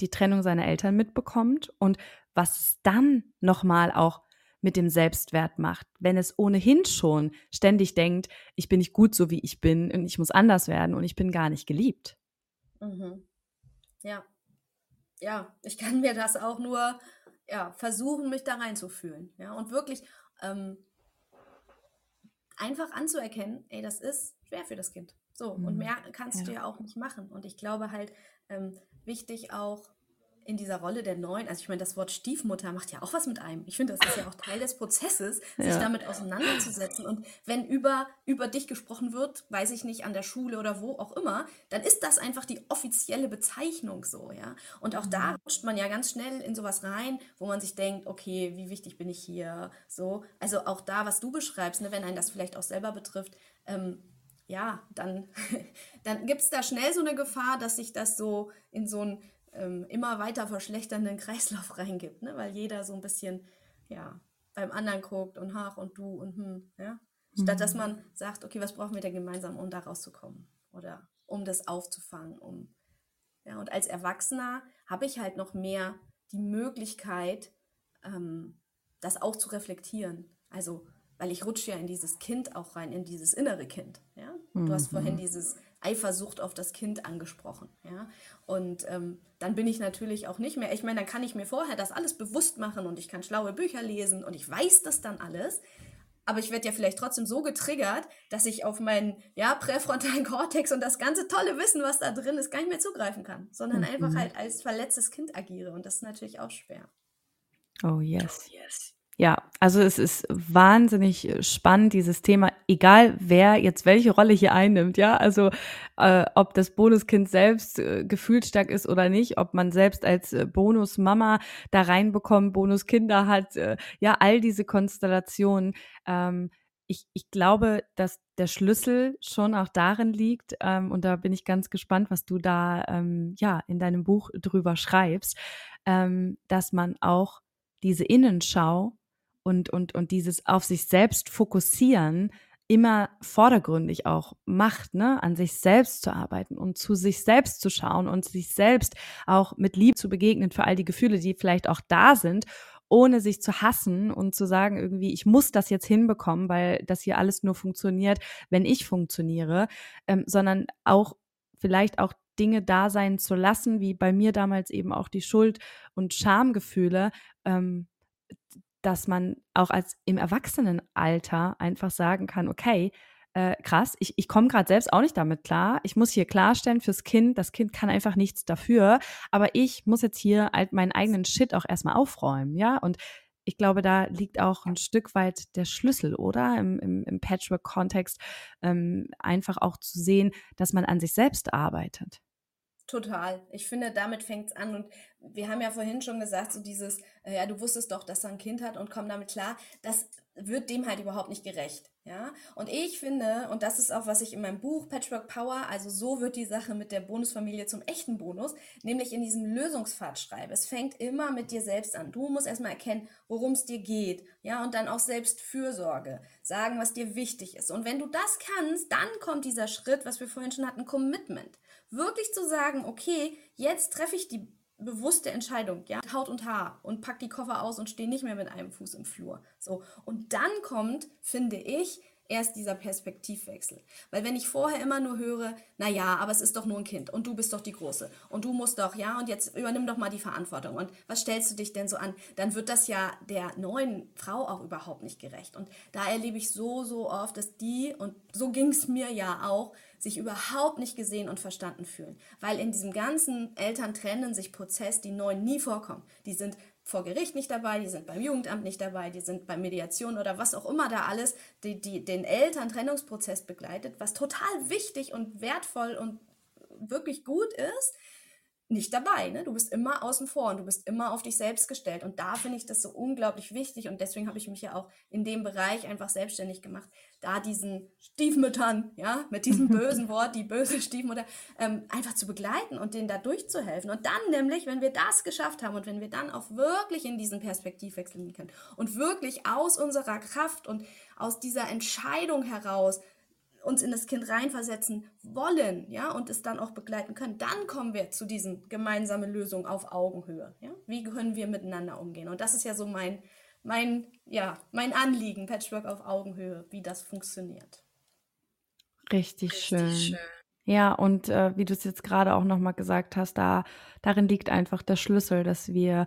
die Trennung seiner Eltern mitbekommt und was es dann nochmal auch mit dem Selbstwert macht, wenn es ohnehin schon ständig denkt, ich bin nicht gut so wie ich bin und ich muss anders werden und ich bin gar nicht geliebt. Mhm. Ja. Ja, ich kann mir das auch nur ja, versuchen, mich da reinzufühlen. Ja, und wirklich ähm, einfach anzuerkennen, ey, das ist schwer für das Kind. So, mhm. und mehr kannst ja. du ja auch nicht machen. Und ich glaube halt, ähm, wichtig auch, in dieser Rolle der Neuen, also ich meine, das Wort Stiefmutter macht ja auch was mit einem. Ich finde, das ist ja auch Teil des Prozesses, sich ja. damit auseinanderzusetzen. Und wenn über, über dich gesprochen wird, weiß ich nicht, an der Schule oder wo auch immer, dann ist das einfach die offizielle Bezeichnung so, ja. Und auch da mhm. rutscht man ja ganz schnell in sowas rein, wo man sich denkt, okay, wie wichtig bin ich hier, so. Also auch da, was du beschreibst, ne, wenn einen das vielleicht auch selber betrifft, ähm, ja, dann, dann gibt es da schnell so eine Gefahr, dass sich das so in so ein ähm, immer weiter verschlechternden Kreislauf reingibt, ne? weil jeder so ein bisschen ja, beim anderen guckt und ach und du und hm, ja. Statt dass mhm. man sagt, okay, was brauchen wir denn gemeinsam, um da rauszukommen? Oder um das aufzufangen, um ja, und als Erwachsener habe ich halt noch mehr die Möglichkeit, ähm, das auch zu reflektieren. Also, weil ich rutsche ja in dieses Kind auch rein, in dieses innere Kind. Ja? Du hast vorhin mhm. dieses Eifersucht auf das Kind angesprochen. Ja? Und ähm, dann bin ich natürlich auch nicht mehr, ich meine, dann kann ich mir vorher das alles bewusst machen und ich kann schlaue Bücher lesen und ich weiß das dann alles. Aber ich werde ja vielleicht trotzdem so getriggert, dass ich auf meinen ja, präfrontalen Kortex und das ganze tolle Wissen, was da drin ist, gar nicht mehr zugreifen kann, sondern mhm. einfach halt als verletztes Kind agiere. Und das ist natürlich auch schwer. Oh yes. Oh yes. Ja, also es ist wahnsinnig spannend, dieses Thema, egal wer jetzt welche Rolle hier einnimmt, ja, also äh, ob das Bonuskind selbst äh, gefühlsstark ist oder nicht, ob man selbst als äh, Bonusmama da reinbekommt, Bonuskinder hat, äh, ja, all diese Konstellationen. Ähm, ich, ich glaube, dass der Schlüssel schon auch darin liegt, ähm, und da bin ich ganz gespannt, was du da ähm, ja in deinem Buch drüber schreibst, ähm, dass man auch diese Innenschau und, und, und dieses auf sich selbst fokussieren immer vordergründig auch macht, ne, an sich selbst zu arbeiten und zu sich selbst zu schauen und sich selbst auch mit Liebe zu begegnen für all die Gefühle, die vielleicht auch da sind, ohne sich zu hassen und zu sagen irgendwie, ich muss das jetzt hinbekommen, weil das hier alles nur funktioniert, wenn ich funktioniere, ähm, sondern auch vielleicht auch Dinge da sein zu lassen, wie bei mir damals eben auch die Schuld- und Schamgefühle, ähm, dass man auch als im Erwachsenenalter einfach sagen kann, okay, äh, krass, ich, ich komme gerade selbst auch nicht damit klar. Ich muss hier klarstellen fürs Kind, das Kind kann einfach nichts dafür, aber ich muss jetzt hier halt meinen eigenen Shit auch erstmal aufräumen, ja. Und ich glaube, da liegt auch ein Stück weit der Schlüssel, oder? Im, im, im Patchwork-Kontext ähm, einfach auch zu sehen, dass man an sich selbst arbeitet. Total. Ich finde, damit fängt es an. Und wir haben ja vorhin schon gesagt, so dieses, äh, ja, du wusstest doch, dass er ein Kind hat und komm damit klar. Das wird dem halt überhaupt nicht gerecht. Ja, und ich finde, und das ist auch, was ich in meinem Buch Patchwork Power, also so wird die Sache mit der Bonusfamilie zum echten Bonus, nämlich in diesem Lösungspfad schreibe. Es fängt immer mit dir selbst an. Du musst erstmal erkennen, worum es dir geht. Ja, und dann auch selbst Fürsorge. Sagen, was dir wichtig ist. Und wenn du das kannst, dann kommt dieser Schritt, was wir vorhin schon hatten, Commitment wirklich zu sagen, okay, jetzt treffe ich die bewusste Entscheidung, ja, Haut und Haar und pack die Koffer aus und stehe nicht mehr mit einem Fuß im Flur. So. Und dann kommt, finde ich, erst dieser Perspektivwechsel. Weil wenn ich vorher immer nur höre, na ja, aber es ist doch nur ein Kind und du bist doch die Große und du musst doch, ja, und jetzt übernimm doch mal die Verantwortung und was stellst du dich denn so an? Dann wird das ja der neuen Frau auch überhaupt nicht gerecht. Und da erlebe ich so, so oft, dass die, und so ging es mir ja auch, sich überhaupt nicht gesehen und verstanden fühlen. Weil in diesem ganzen Eltern trennen sich Prozess die Neuen nie vorkommen. Die sind vor Gericht nicht dabei, die sind beim Jugendamt nicht dabei, die sind bei Mediation oder was auch immer da alles, die, die den Elterntrennungsprozess begleitet, was total wichtig und wertvoll und wirklich gut ist nicht dabei. Ne? Du bist immer außen vor und du bist immer auf dich selbst gestellt. Und da finde ich das so unglaublich wichtig. Und deswegen habe ich mich ja auch in dem Bereich einfach selbstständig gemacht, da diesen Stiefmüttern, ja, mit diesem bösen Wort, die böse Stiefmutter, ähm, einfach zu begleiten und denen da durchzuhelfen. Und dann nämlich, wenn wir das geschafft haben und wenn wir dann auch wirklich in diesen Perspektivwechsel gehen können und wirklich aus unserer Kraft und aus dieser Entscheidung heraus uns in das Kind reinversetzen wollen, ja, und es dann auch begleiten können, dann kommen wir zu diesen gemeinsamen Lösungen auf Augenhöhe, ja. Wie können wir miteinander umgehen? Und das ist ja so mein, mein, ja, mein Anliegen, Patchwork auf Augenhöhe, wie das funktioniert. Richtig, Richtig schön. schön. Ja, und äh, wie du es jetzt gerade auch nochmal gesagt hast, da darin liegt einfach der Schlüssel, dass wir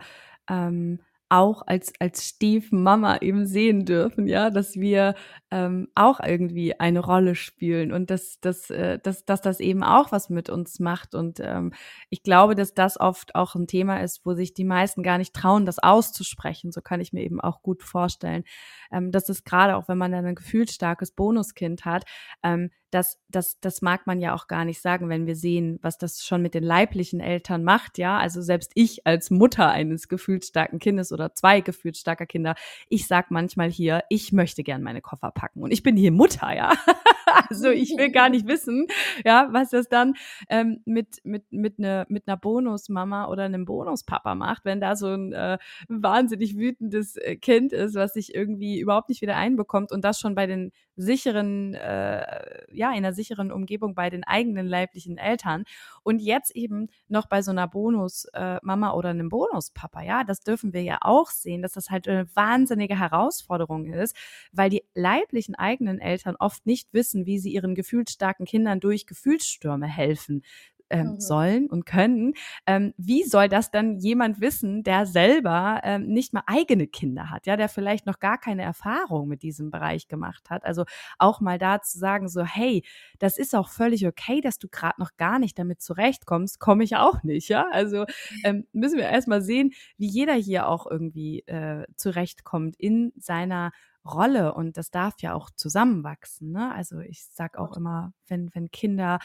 ähm, auch als, als Stiefmama eben sehen dürfen, ja, dass wir ähm, auch irgendwie eine Rolle spielen und dass, dass, äh, dass, dass das eben auch was mit uns macht. Und ähm, ich glaube, dass das oft auch ein Thema ist, wo sich die meisten gar nicht trauen, das auszusprechen. So kann ich mir eben auch gut vorstellen. Ähm, dass es gerade auch, wenn man dann ein gefühlsstarkes Bonuskind hat, ähm, das, das, das mag man ja auch gar nicht sagen, wenn wir sehen, was das schon mit den leiblichen Eltern macht, ja. Also selbst ich als Mutter eines gefühlsstarken Kindes oder zwei gefühlsstarker Kinder, ich sag manchmal hier, ich möchte gern meine Koffer packen und ich bin hier Mutter, ja. also ich will gar nicht wissen, ja, was das dann ähm, mit mit mit einer mit einer Bonusmama oder einem Bonuspapa macht, wenn da so ein äh, wahnsinnig wütendes äh, Kind ist, was sich irgendwie überhaupt nicht wieder einbekommt und das schon bei den sicheren, äh, ja, in einer sicheren Umgebung bei den eigenen leiblichen Eltern und jetzt eben noch bei so einer Bonus-Mama äh, oder einem Bonus-Papa, ja, das dürfen wir ja auch sehen, dass das halt eine wahnsinnige Herausforderung ist, weil die leiblichen eigenen Eltern oft nicht wissen, wie sie ihren gefühlsstarken Kindern durch Gefühlsstürme helfen ähm, mhm. sollen und können. Ähm, wie soll das dann jemand wissen, der selber ähm, nicht mal eigene Kinder hat, ja, der vielleicht noch gar keine Erfahrung mit diesem Bereich gemacht hat? Also auch mal da zu sagen, so, hey, das ist auch völlig okay, dass du gerade noch gar nicht damit zurechtkommst, komme ich auch nicht, ja. Also ähm, müssen wir erstmal sehen, wie jeder hier auch irgendwie äh, zurechtkommt in seiner Rolle und das darf ja auch zusammenwachsen. Ne? Also ich sag auch immer, wenn, wenn Kinder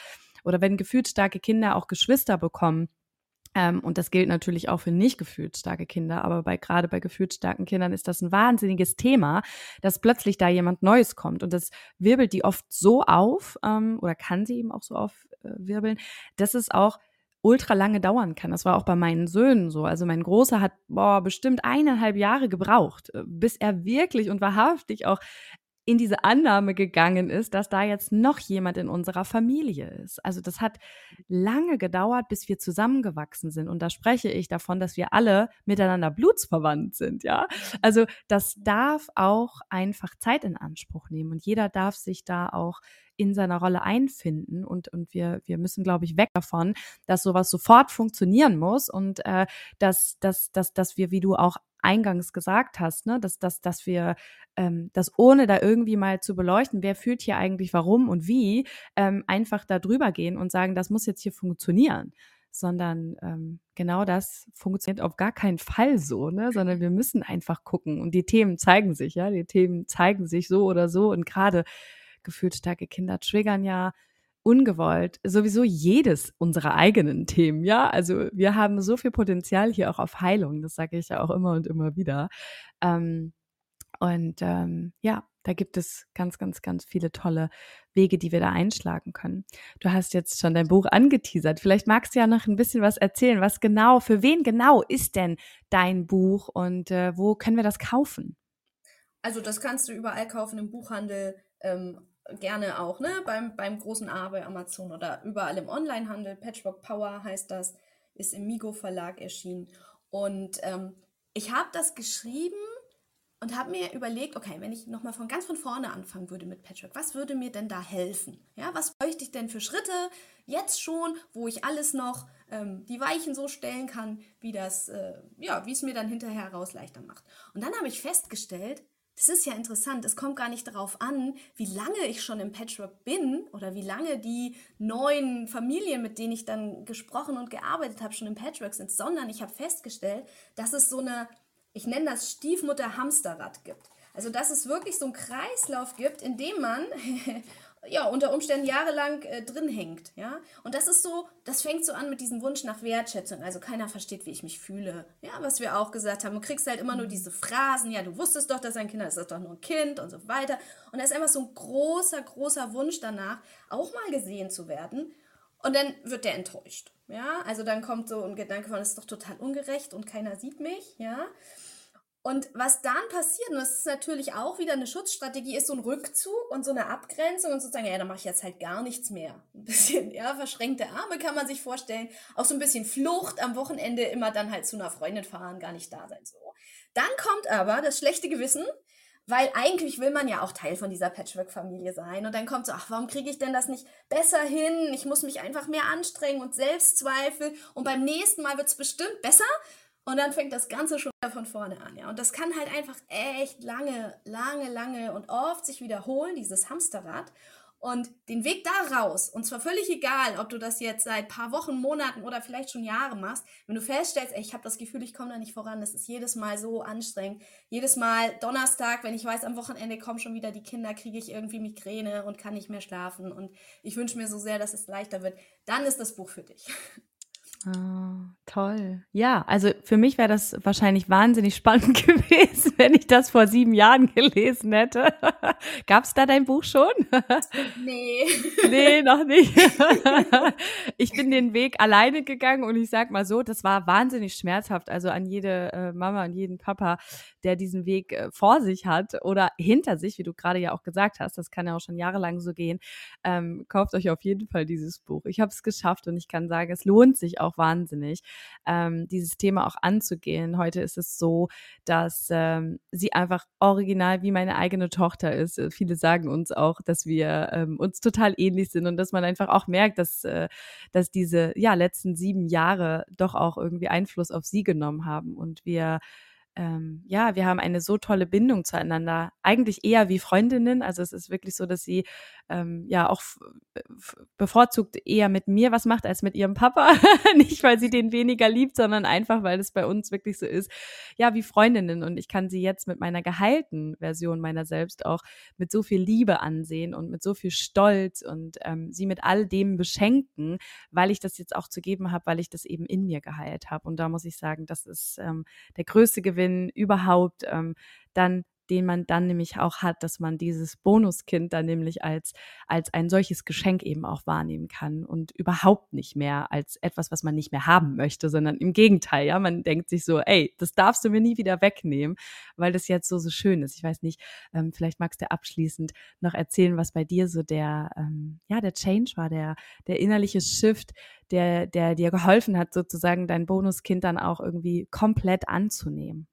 oder wenn gefühlsstarke Kinder auch Geschwister bekommen, ähm, und das gilt natürlich auch für nicht gefühlsstarke Kinder, aber bei, gerade bei gefühlsstarken Kindern ist das ein wahnsinniges Thema, dass plötzlich da jemand Neues kommt. Und das wirbelt die oft so auf, ähm, oder kann sie eben auch so aufwirbeln, äh, dass es auch ultra lange dauern kann. Das war auch bei meinen Söhnen so. Also mein Großer hat boah, bestimmt eineinhalb Jahre gebraucht, äh, bis er wirklich und wahrhaftig auch in diese Annahme gegangen ist, dass da jetzt noch jemand in unserer Familie ist. Also das hat lange gedauert, bis wir zusammengewachsen sind. Und da spreche ich davon, dass wir alle miteinander blutsverwandt sind, ja. Also das darf auch einfach Zeit in Anspruch nehmen und jeder darf sich da auch in seiner Rolle einfinden und, und wir, wir müssen, glaube ich, weg davon, dass sowas sofort funktionieren muss und äh, dass, dass, dass, dass wir, wie du auch eingangs gesagt hast, ne, dass, dass, dass wir ähm, das ohne da irgendwie mal zu beleuchten, wer fühlt hier eigentlich warum und wie, ähm, einfach da drüber gehen und sagen, das muss jetzt hier funktionieren. Sondern ähm, genau das funktioniert auf gar keinen Fall so, ne? sondern wir müssen einfach gucken. Und die Themen zeigen sich, ja, die Themen zeigen sich so oder so. Und gerade gefühlt starke Kinder triggern ja ungewollt sowieso jedes unserer eigenen Themen, ja. Also wir haben so viel Potenzial hier auch auf Heilung, das sage ich ja auch immer und immer wieder. Ähm, und ähm, ja, da gibt es ganz, ganz, ganz viele tolle Wege, die wir da einschlagen können. Du hast jetzt schon dein Buch angeteasert. Vielleicht magst du ja noch ein bisschen was erzählen. Was genau, für wen genau ist denn dein Buch und äh, wo können wir das kaufen? Also das kannst du überall kaufen im Buchhandel, ähm, gerne auch, ne? Beim, beim großen A bei Amazon oder überall im Onlinehandel. Patchwork Power heißt das. ist im Migo Verlag erschienen. Und ähm, ich habe das geschrieben und habe mir überlegt, okay, wenn ich nochmal von ganz von vorne anfangen würde mit Patchwork, was würde mir denn da helfen? Ja, was bräuchte ich denn für Schritte jetzt schon, wo ich alles noch ähm, die Weichen so stellen kann, wie das, äh, ja, wie es mir dann hinterher raus leichter macht. Und dann habe ich festgestellt, das ist ja interessant. Es kommt gar nicht darauf an, wie lange ich schon im Patchwork bin oder wie lange die neuen Familien, mit denen ich dann gesprochen und gearbeitet habe, schon im Patchwork sind, sondern ich habe festgestellt, dass es so eine ich nenne das Stiefmutter-Hamsterrad gibt. Also, dass es wirklich so einen Kreislauf gibt, in dem man ja unter Umständen jahrelang äh, drin hängt. Ja? Und das ist so, das fängt so an mit diesem Wunsch nach Wertschätzung. Also keiner versteht, wie ich mich fühle. Ja, was wir auch gesagt haben. Du kriegst halt immer nur mhm. diese Phrasen, ja, du wusstest doch, dass ein Kind ist, das ist doch nur ein Kind und so weiter. Und da ist einfach so ein großer, großer Wunsch danach, auch mal gesehen zu werden. Und dann wird der enttäuscht. Ja, also dann kommt so ein Gedanke von, es ist doch total ungerecht und keiner sieht mich. Ja. Und was dann passiert, und das ist natürlich auch wieder eine Schutzstrategie, ist so ein Rückzug und so eine Abgrenzung und sozusagen, ja, da mache ich jetzt halt gar nichts mehr. Ein bisschen, ja, verschränkte Arme kann man sich vorstellen. Auch so ein bisschen Flucht am Wochenende immer dann halt zu einer Freundin fahren, gar nicht da sein, so. Dann kommt aber das schlechte Gewissen, weil eigentlich will man ja auch Teil von dieser Patchwork-Familie sein. Und dann kommt so, ach, warum kriege ich denn das nicht besser hin? Ich muss mich einfach mehr anstrengen und Selbstzweifel. Und beim nächsten Mal wird es bestimmt besser. Und dann fängt das Ganze schon wieder von vorne an. Ja. Und das kann halt einfach echt lange, lange, lange und oft sich wiederholen, dieses Hamsterrad. Und den Weg da raus, und zwar völlig egal, ob du das jetzt seit paar Wochen, Monaten oder vielleicht schon Jahre machst, wenn du feststellst, ey, ich habe das Gefühl, ich komme da nicht voran, das ist jedes Mal so anstrengend. Jedes Mal Donnerstag, wenn ich weiß, am Wochenende kommen schon wieder die Kinder, kriege ich irgendwie Migräne und kann nicht mehr schlafen. Und ich wünsche mir so sehr, dass es leichter wird. Dann ist das Buch für dich. Oh, toll. Ja, also für mich wäre das wahrscheinlich wahnsinnig spannend gewesen, wenn ich das vor sieben Jahren gelesen hätte. Gab es da dein Buch schon? Nee. Nee, noch nicht. Ich bin den Weg alleine gegangen und ich sag mal so, das war wahnsinnig schmerzhaft. Also an jede äh, Mama und jeden Papa, der diesen Weg äh, vor sich hat oder hinter sich, wie du gerade ja auch gesagt hast, das kann ja auch schon jahrelang so gehen. Ähm, kauft euch auf jeden Fall dieses Buch. Ich habe es geschafft und ich kann sagen, es lohnt sich auch wahnsinnig, ähm, dieses Thema auch anzugehen. Heute ist es so, dass ähm, sie einfach original wie meine eigene Tochter ist. Äh, viele sagen uns auch, dass wir ähm, uns total ähnlich sind und dass man einfach auch merkt, dass, äh, dass diese ja, letzten sieben Jahre doch auch irgendwie Einfluss auf sie genommen haben und wir ähm, ja, wir haben eine so tolle Bindung zueinander. Eigentlich eher wie Freundinnen. Also es ist wirklich so, dass sie ähm, ja auch bevorzugt eher mit mir was macht als mit ihrem Papa. Nicht, weil sie den weniger liebt, sondern einfach, weil es bei uns wirklich so ist, ja, wie Freundinnen. Und ich kann sie jetzt mit meiner geheilten Version meiner selbst auch mit so viel Liebe ansehen und mit so viel Stolz und ähm, sie mit all dem beschenken, weil ich das jetzt auch zu geben habe, weil ich das eben in mir geheilt habe. Und da muss ich sagen, das ist ähm, der größte Gewinn überhaupt, ähm, dann den man dann nämlich auch hat, dass man dieses Bonuskind dann nämlich als, als ein solches Geschenk eben auch wahrnehmen kann und überhaupt nicht mehr als etwas, was man nicht mehr haben möchte, sondern im Gegenteil, ja, man denkt sich so, ey, das darfst du mir nie wieder wegnehmen, weil das jetzt so, so schön ist. Ich weiß nicht, ähm, vielleicht magst du abschließend noch erzählen, was bei dir so der, ähm, ja, der Change war, der, der innerliche Shift, der, der dir geholfen hat, sozusagen dein Bonuskind dann auch irgendwie komplett anzunehmen.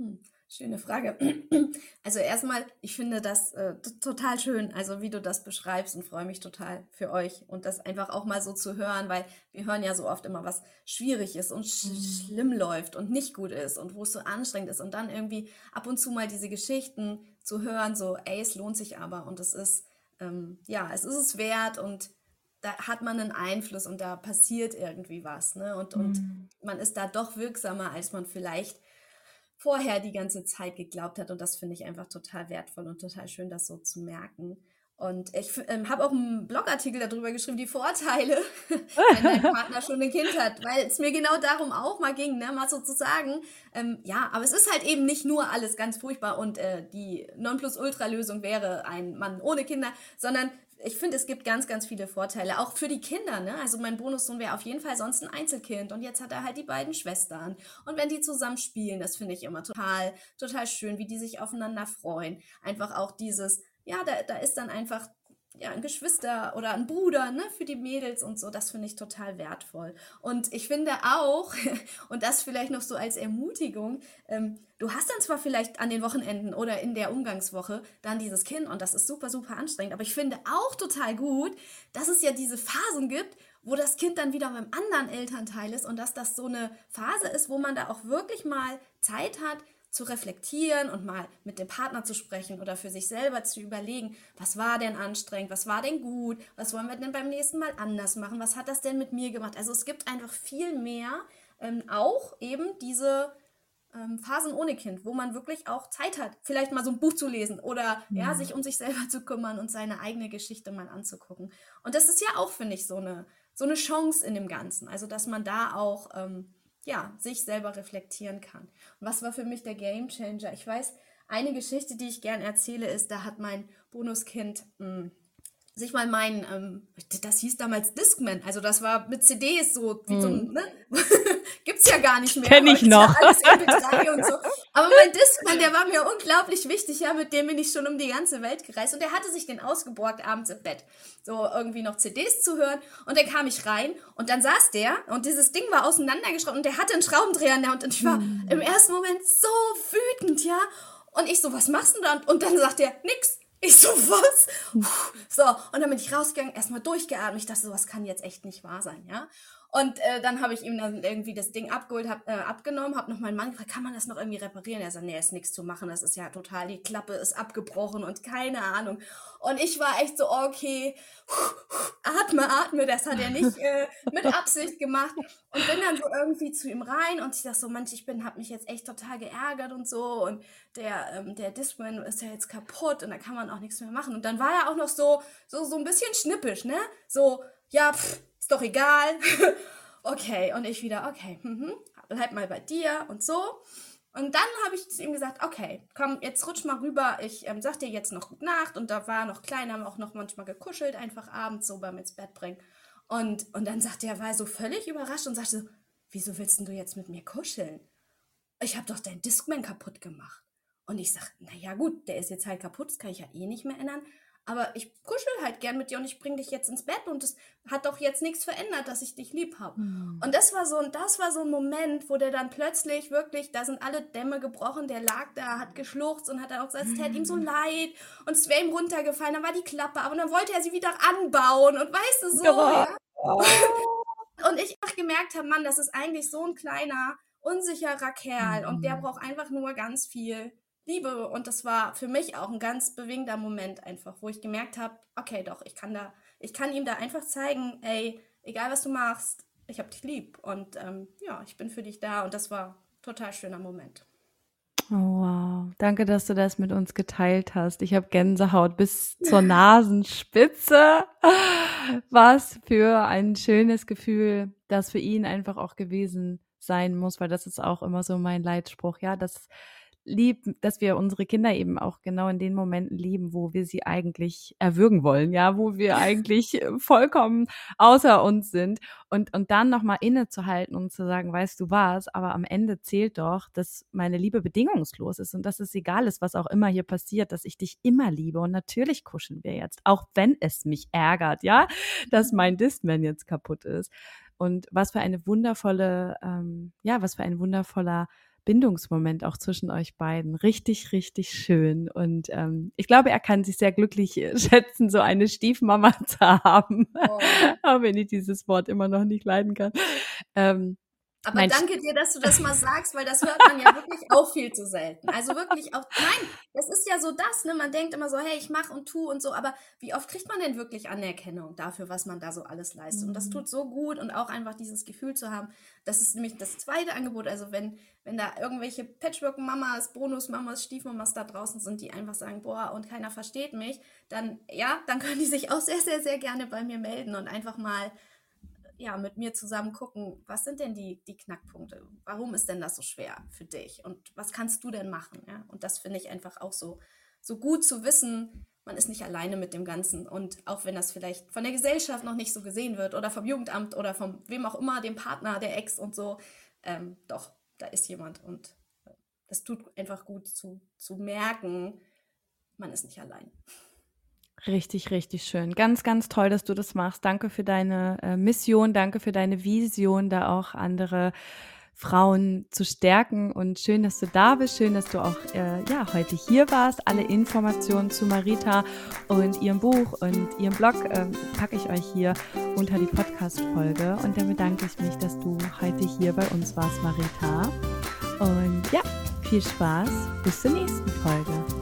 Hm. Schöne Frage. Also erstmal, ich finde das äh, total schön, also wie du das beschreibst und freue mich total für euch und das einfach auch mal so zu hören, weil wir hören ja so oft immer, was schwierig ist und sch mhm. schlimm läuft und nicht gut ist und wo es so anstrengend ist und dann irgendwie ab und zu mal diese Geschichten zu hören, so, ey, es lohnt sich aber und es ist, ähm, ja, es ist es wert und da hat man einen Einfluss und da passiert irgendwie was, ne? Und, mhm. und man ist da doch wirksamer, als man vielleicht vorher die ganze Zeit geglaubt hat. Und das finde ich einfach total wertvoll und total schön, das so zu merken. Und ich ähm, habe auch einen Blogartikel darüber geschrieben, die Vorteile, wenn dein Partner schon ein Kind hat, weil es mir genau darum auch mal ging, ne, mal so zu sagen, ähm, ja, aber es ist halt eben nicht nur alles ganz furchtbar und äh, die Nonplusultra-Lösung wäre ein Mann ohne Kinder, sondern ich finde, es gibt ganz, ganz viele Vorteile, auch für die Kinder. Ne? Also mein Bonussohn wäre auf jeden Fall sonst ein Einzelkind und jetzt hat er halt die beiden Schwestern. Und wenn die zusammen spielen, das finde ich immer total, total schön, wie die sich aufeinander freuen. Einfach auch dieses, ja, da, da ist dann einfach ja, ein Geschwister oder ein Bruder ne, für die Mädels und so. Das finde ich total wertvoll. Und ich finde auch, und das vielleicht noch so als Ermutigung, ähm, du hast dann zwar vielleicht an den Wochenenden oder in der Umgangswoche dann dieses Kind und das ist super, super anstrengend, aber ich finde auch total gut, dass es ja diese Phasen gibt, wo das Kind dann wieder beim anderen Elternteil ist und dass das so eine Phase ist, wo man da auch wirklich mal Zeit hat, zu reflektieren und mal mit dem Partner zu sprechen oder für sich selber zu überlegen, was war denn anstrengend, was war denn gut, was wollen wir denn beim nächsten Mal anders machen, was hat das denn mit mir gemacht. Also es gibt einfach viel mehr, ähm, auch eben diese ähm, Phasen ohne Kind, wo man wirklich auch Zeit hat, vielleicht mal so ein Buch zu lesen oder ja. ja, sich um sich selber zu kümmern und seine eigene Geschichte mal anzugucken. Und das ist ja auch, finde ich, so eine, so eine Chance in dem Ganzen. Also dass man da auch... Ähm, ja, sich selber reflektieren kann. Und was war für mich der Game Changer? Ich weiß, eine Geschichte, die ich gern erzähle, ist, da hat mein Bonuskind mh, hm, sich mal mein, ähm, das hieß damals Discman, also das war mit CDs so, wie mm. so hm. ne? Gibt's ja gar nicht mehr. Kenn ich noch. So. Aber mein Discman, der war mir unglaublich wichtig, ja, mit dem bin ich schon um die ganze Welt gereist und der hatte sich den ausgeborgt abends im Bett, so irgendwie noch CDs zu hören und dann kam ich rein und dann saß der und dieses Ding war auseinandergeschraubt und der hatte einen Schraubendreher in der Hand und ich war mm. im ersten Moment so wütend, ja, und ich so, was machst du da? Und dann sagt er, nix. Ich so, was? So, und dann bin ich rausgegangen, erstmal durchgeatmet. Ich dachte, sowas kann jetzt echt nicht wahr sein, ja. Und äh, dann habe ich ihm dann irgendwie das Ding abgeholt, hab, äh, abgenommen, habe noch meinen Mann gefragt, kann man das noch irgendwie reparieren? Er sagt, nee, ist nichts zu machen, das ist ja total, die Klappe ist abgebrochen und keine Ahnung. Und ich war echt so, okay, atme, atme, das hat er nicht äh, mit Absicht gemacht. Und bin dann so irgendwie zu ihm rein und ich dachte so, manch, ich bin, hab mich jetzt echt total geärgert und so. Und der, ähm, der Discman ist ja jetzt kaputt und da kann man auch nichts mehr machen. Und dann war er auch noch so, so, so ein bisschen schnippisch, ne? So, ja, pff, doch egal. okay, und ich wieder, okay, mhm, bleib mal bei dir und so. Und dann habe ich zu ihm gesagt, okay, komm, jetzt rutsch mal rüber, ich ähm, sag dir jetzt noch Gute Nacht. Und da war noch klein, haben auch noch manchmal gekuschelt, einfach abends so beim ins Bett bringen. Und, und dann sagte er, war so völlig überrascht und sagte so, wieso willst du jetzt mit mir kuscheln? Ich habe doch deinen Discman kaputt gemacht. Und ich sag, naja gut, der ist jetzt halt kaputt, das kann ich ja eh nicht mehr ändern aber ich kuschel halt gern mit dir und ich bring dich jetzt ins Bett und es hat doch jetzt nichts verändert, dass ich dich lieb habe. Mhm. Und das war so ein, das war so ein Moment, wo der dann plötzlich wirklich, da sind alle Dämme gebrochen, der lag da, hat geschluchzt und hat dann auch gesagt, es täte ihm so hm. leid und es wäre ihm runtergefallen, dann war die Klappe, aber dann wollte er sie wieder anbauen und weißt du so, ja. und ich auch gemerkt habe, Mann, das ist eigentlich so ein kleiner, unsicherer Kerl mhm. und der hm. braucht einfach nur ganz viel Liebe. Und das war für mich auch ein ganz bewegender Moment einfach, wo ich gemerkt habe, okay, doch, ich kann da, ich kann ihm da einfach zeigen, ey, egal was du machst, ich habe dich lieb. Und ähm, ja, ich bin für dich da. Und das war ein total schöner Moment. Oh, wow. Danke, dass du das mit uns geteilt hast. Ich habe Gänsehaut bis zur Nasenspitze. Was für ein schönes Gefühl, das für ihn einfach auch gewesen sein muss, weil das ist auch immer so mein Leitspruch, ja, dass lieb, dass wir unsere Kinder eben auch genau in den Momenten lieben, wo wir sie eigentlich erwürgen wollen, ja, wo wir eigentlich äh, vollkommen außer uns sind. Und, und dann nochmal innezuhalten und zu sagen, weißt du was, aber am Ende zählt doch, dass meine Liebe bedingungslos ist und dass es egal ist, was auch immer hier passiert, dass ich dich immer liebe. Und natürlich kuscheln wir jetzt, auch wenn es mich ärgert, ja, dass mein Discman jetzt kaputt ist. Und was für eine wundervolle, ähm, ja, was für ein wundervoller Bindungsmoment auch zwischen euch beiden. Richtig, richtig schön. Und ähm, ich glaube, er kann sich sehr glücklich äh, schätzen, so eine Stiefmama zu haben. Oh. Auch wenn ich dieses Wort immer noch nicht leiden kann. Ähm, aber mein danke dir, dass du das mal sagst, weil das hört man ja wirklich auch viel zu selten. Also wirklich auch, nein, das ist ja so das, ne? Man denkt immer so, hey, ich mach und tu und so, aber wie oft kriegt man denn wirklich Anerkennung dafür, was man da so alles leistet? Und das mhm. tut so gut und auch einfach dieses Gefühl zu haben, das ist nämlich das zweite Angebot. Also wenn, wenn da irgendwelche Patchwork-Mamas, Bonus-Mamas, Stiefmamas da draußen sind, die einfach sagen, boah, und keiner versteht mich, dann, ja, dann können die sich auch sehr, sehr, sehr gerne bei mir melden und einfach mal ja, mit mir zusammen gucken, was sind denn die, die Knackpunkte? Warum ist denn das so schwer für dich? Und was kannst du denn machen? Ja? Und das finde ich einfach auch so, so gut zu wissen, man ist nicht alleine mit dem Ganzen. Und auch wenn das vielleicht von der Gesellschaft noch nicht so gesehen wird oder vom Jugendamt oder vom wem auch immer, dem Partner, der Ex und so, ähm, doch, da ist jemand. Und das tut einfach gut zu, zu merken, man ist nicht allein. Richtig, richtig schön. Ganz, ganz toll, dass du das machst. Danke für deine äh, Mission, danke für deine Vision, da auch andere Frauen zu stärken. Und schön, dass du da bist. Schön, dass du auch äh, ja, heute hier warst. Alle Informationen zu Marita und ihrem Buch und ihrem Blog äh, packe ich euch hier unter die Podcast-Folge. Und dann bedanke ich mich, dass du heute hier bei uns warst, Marita. Und ja, viel Spaß. Bis zur nächsten Folge.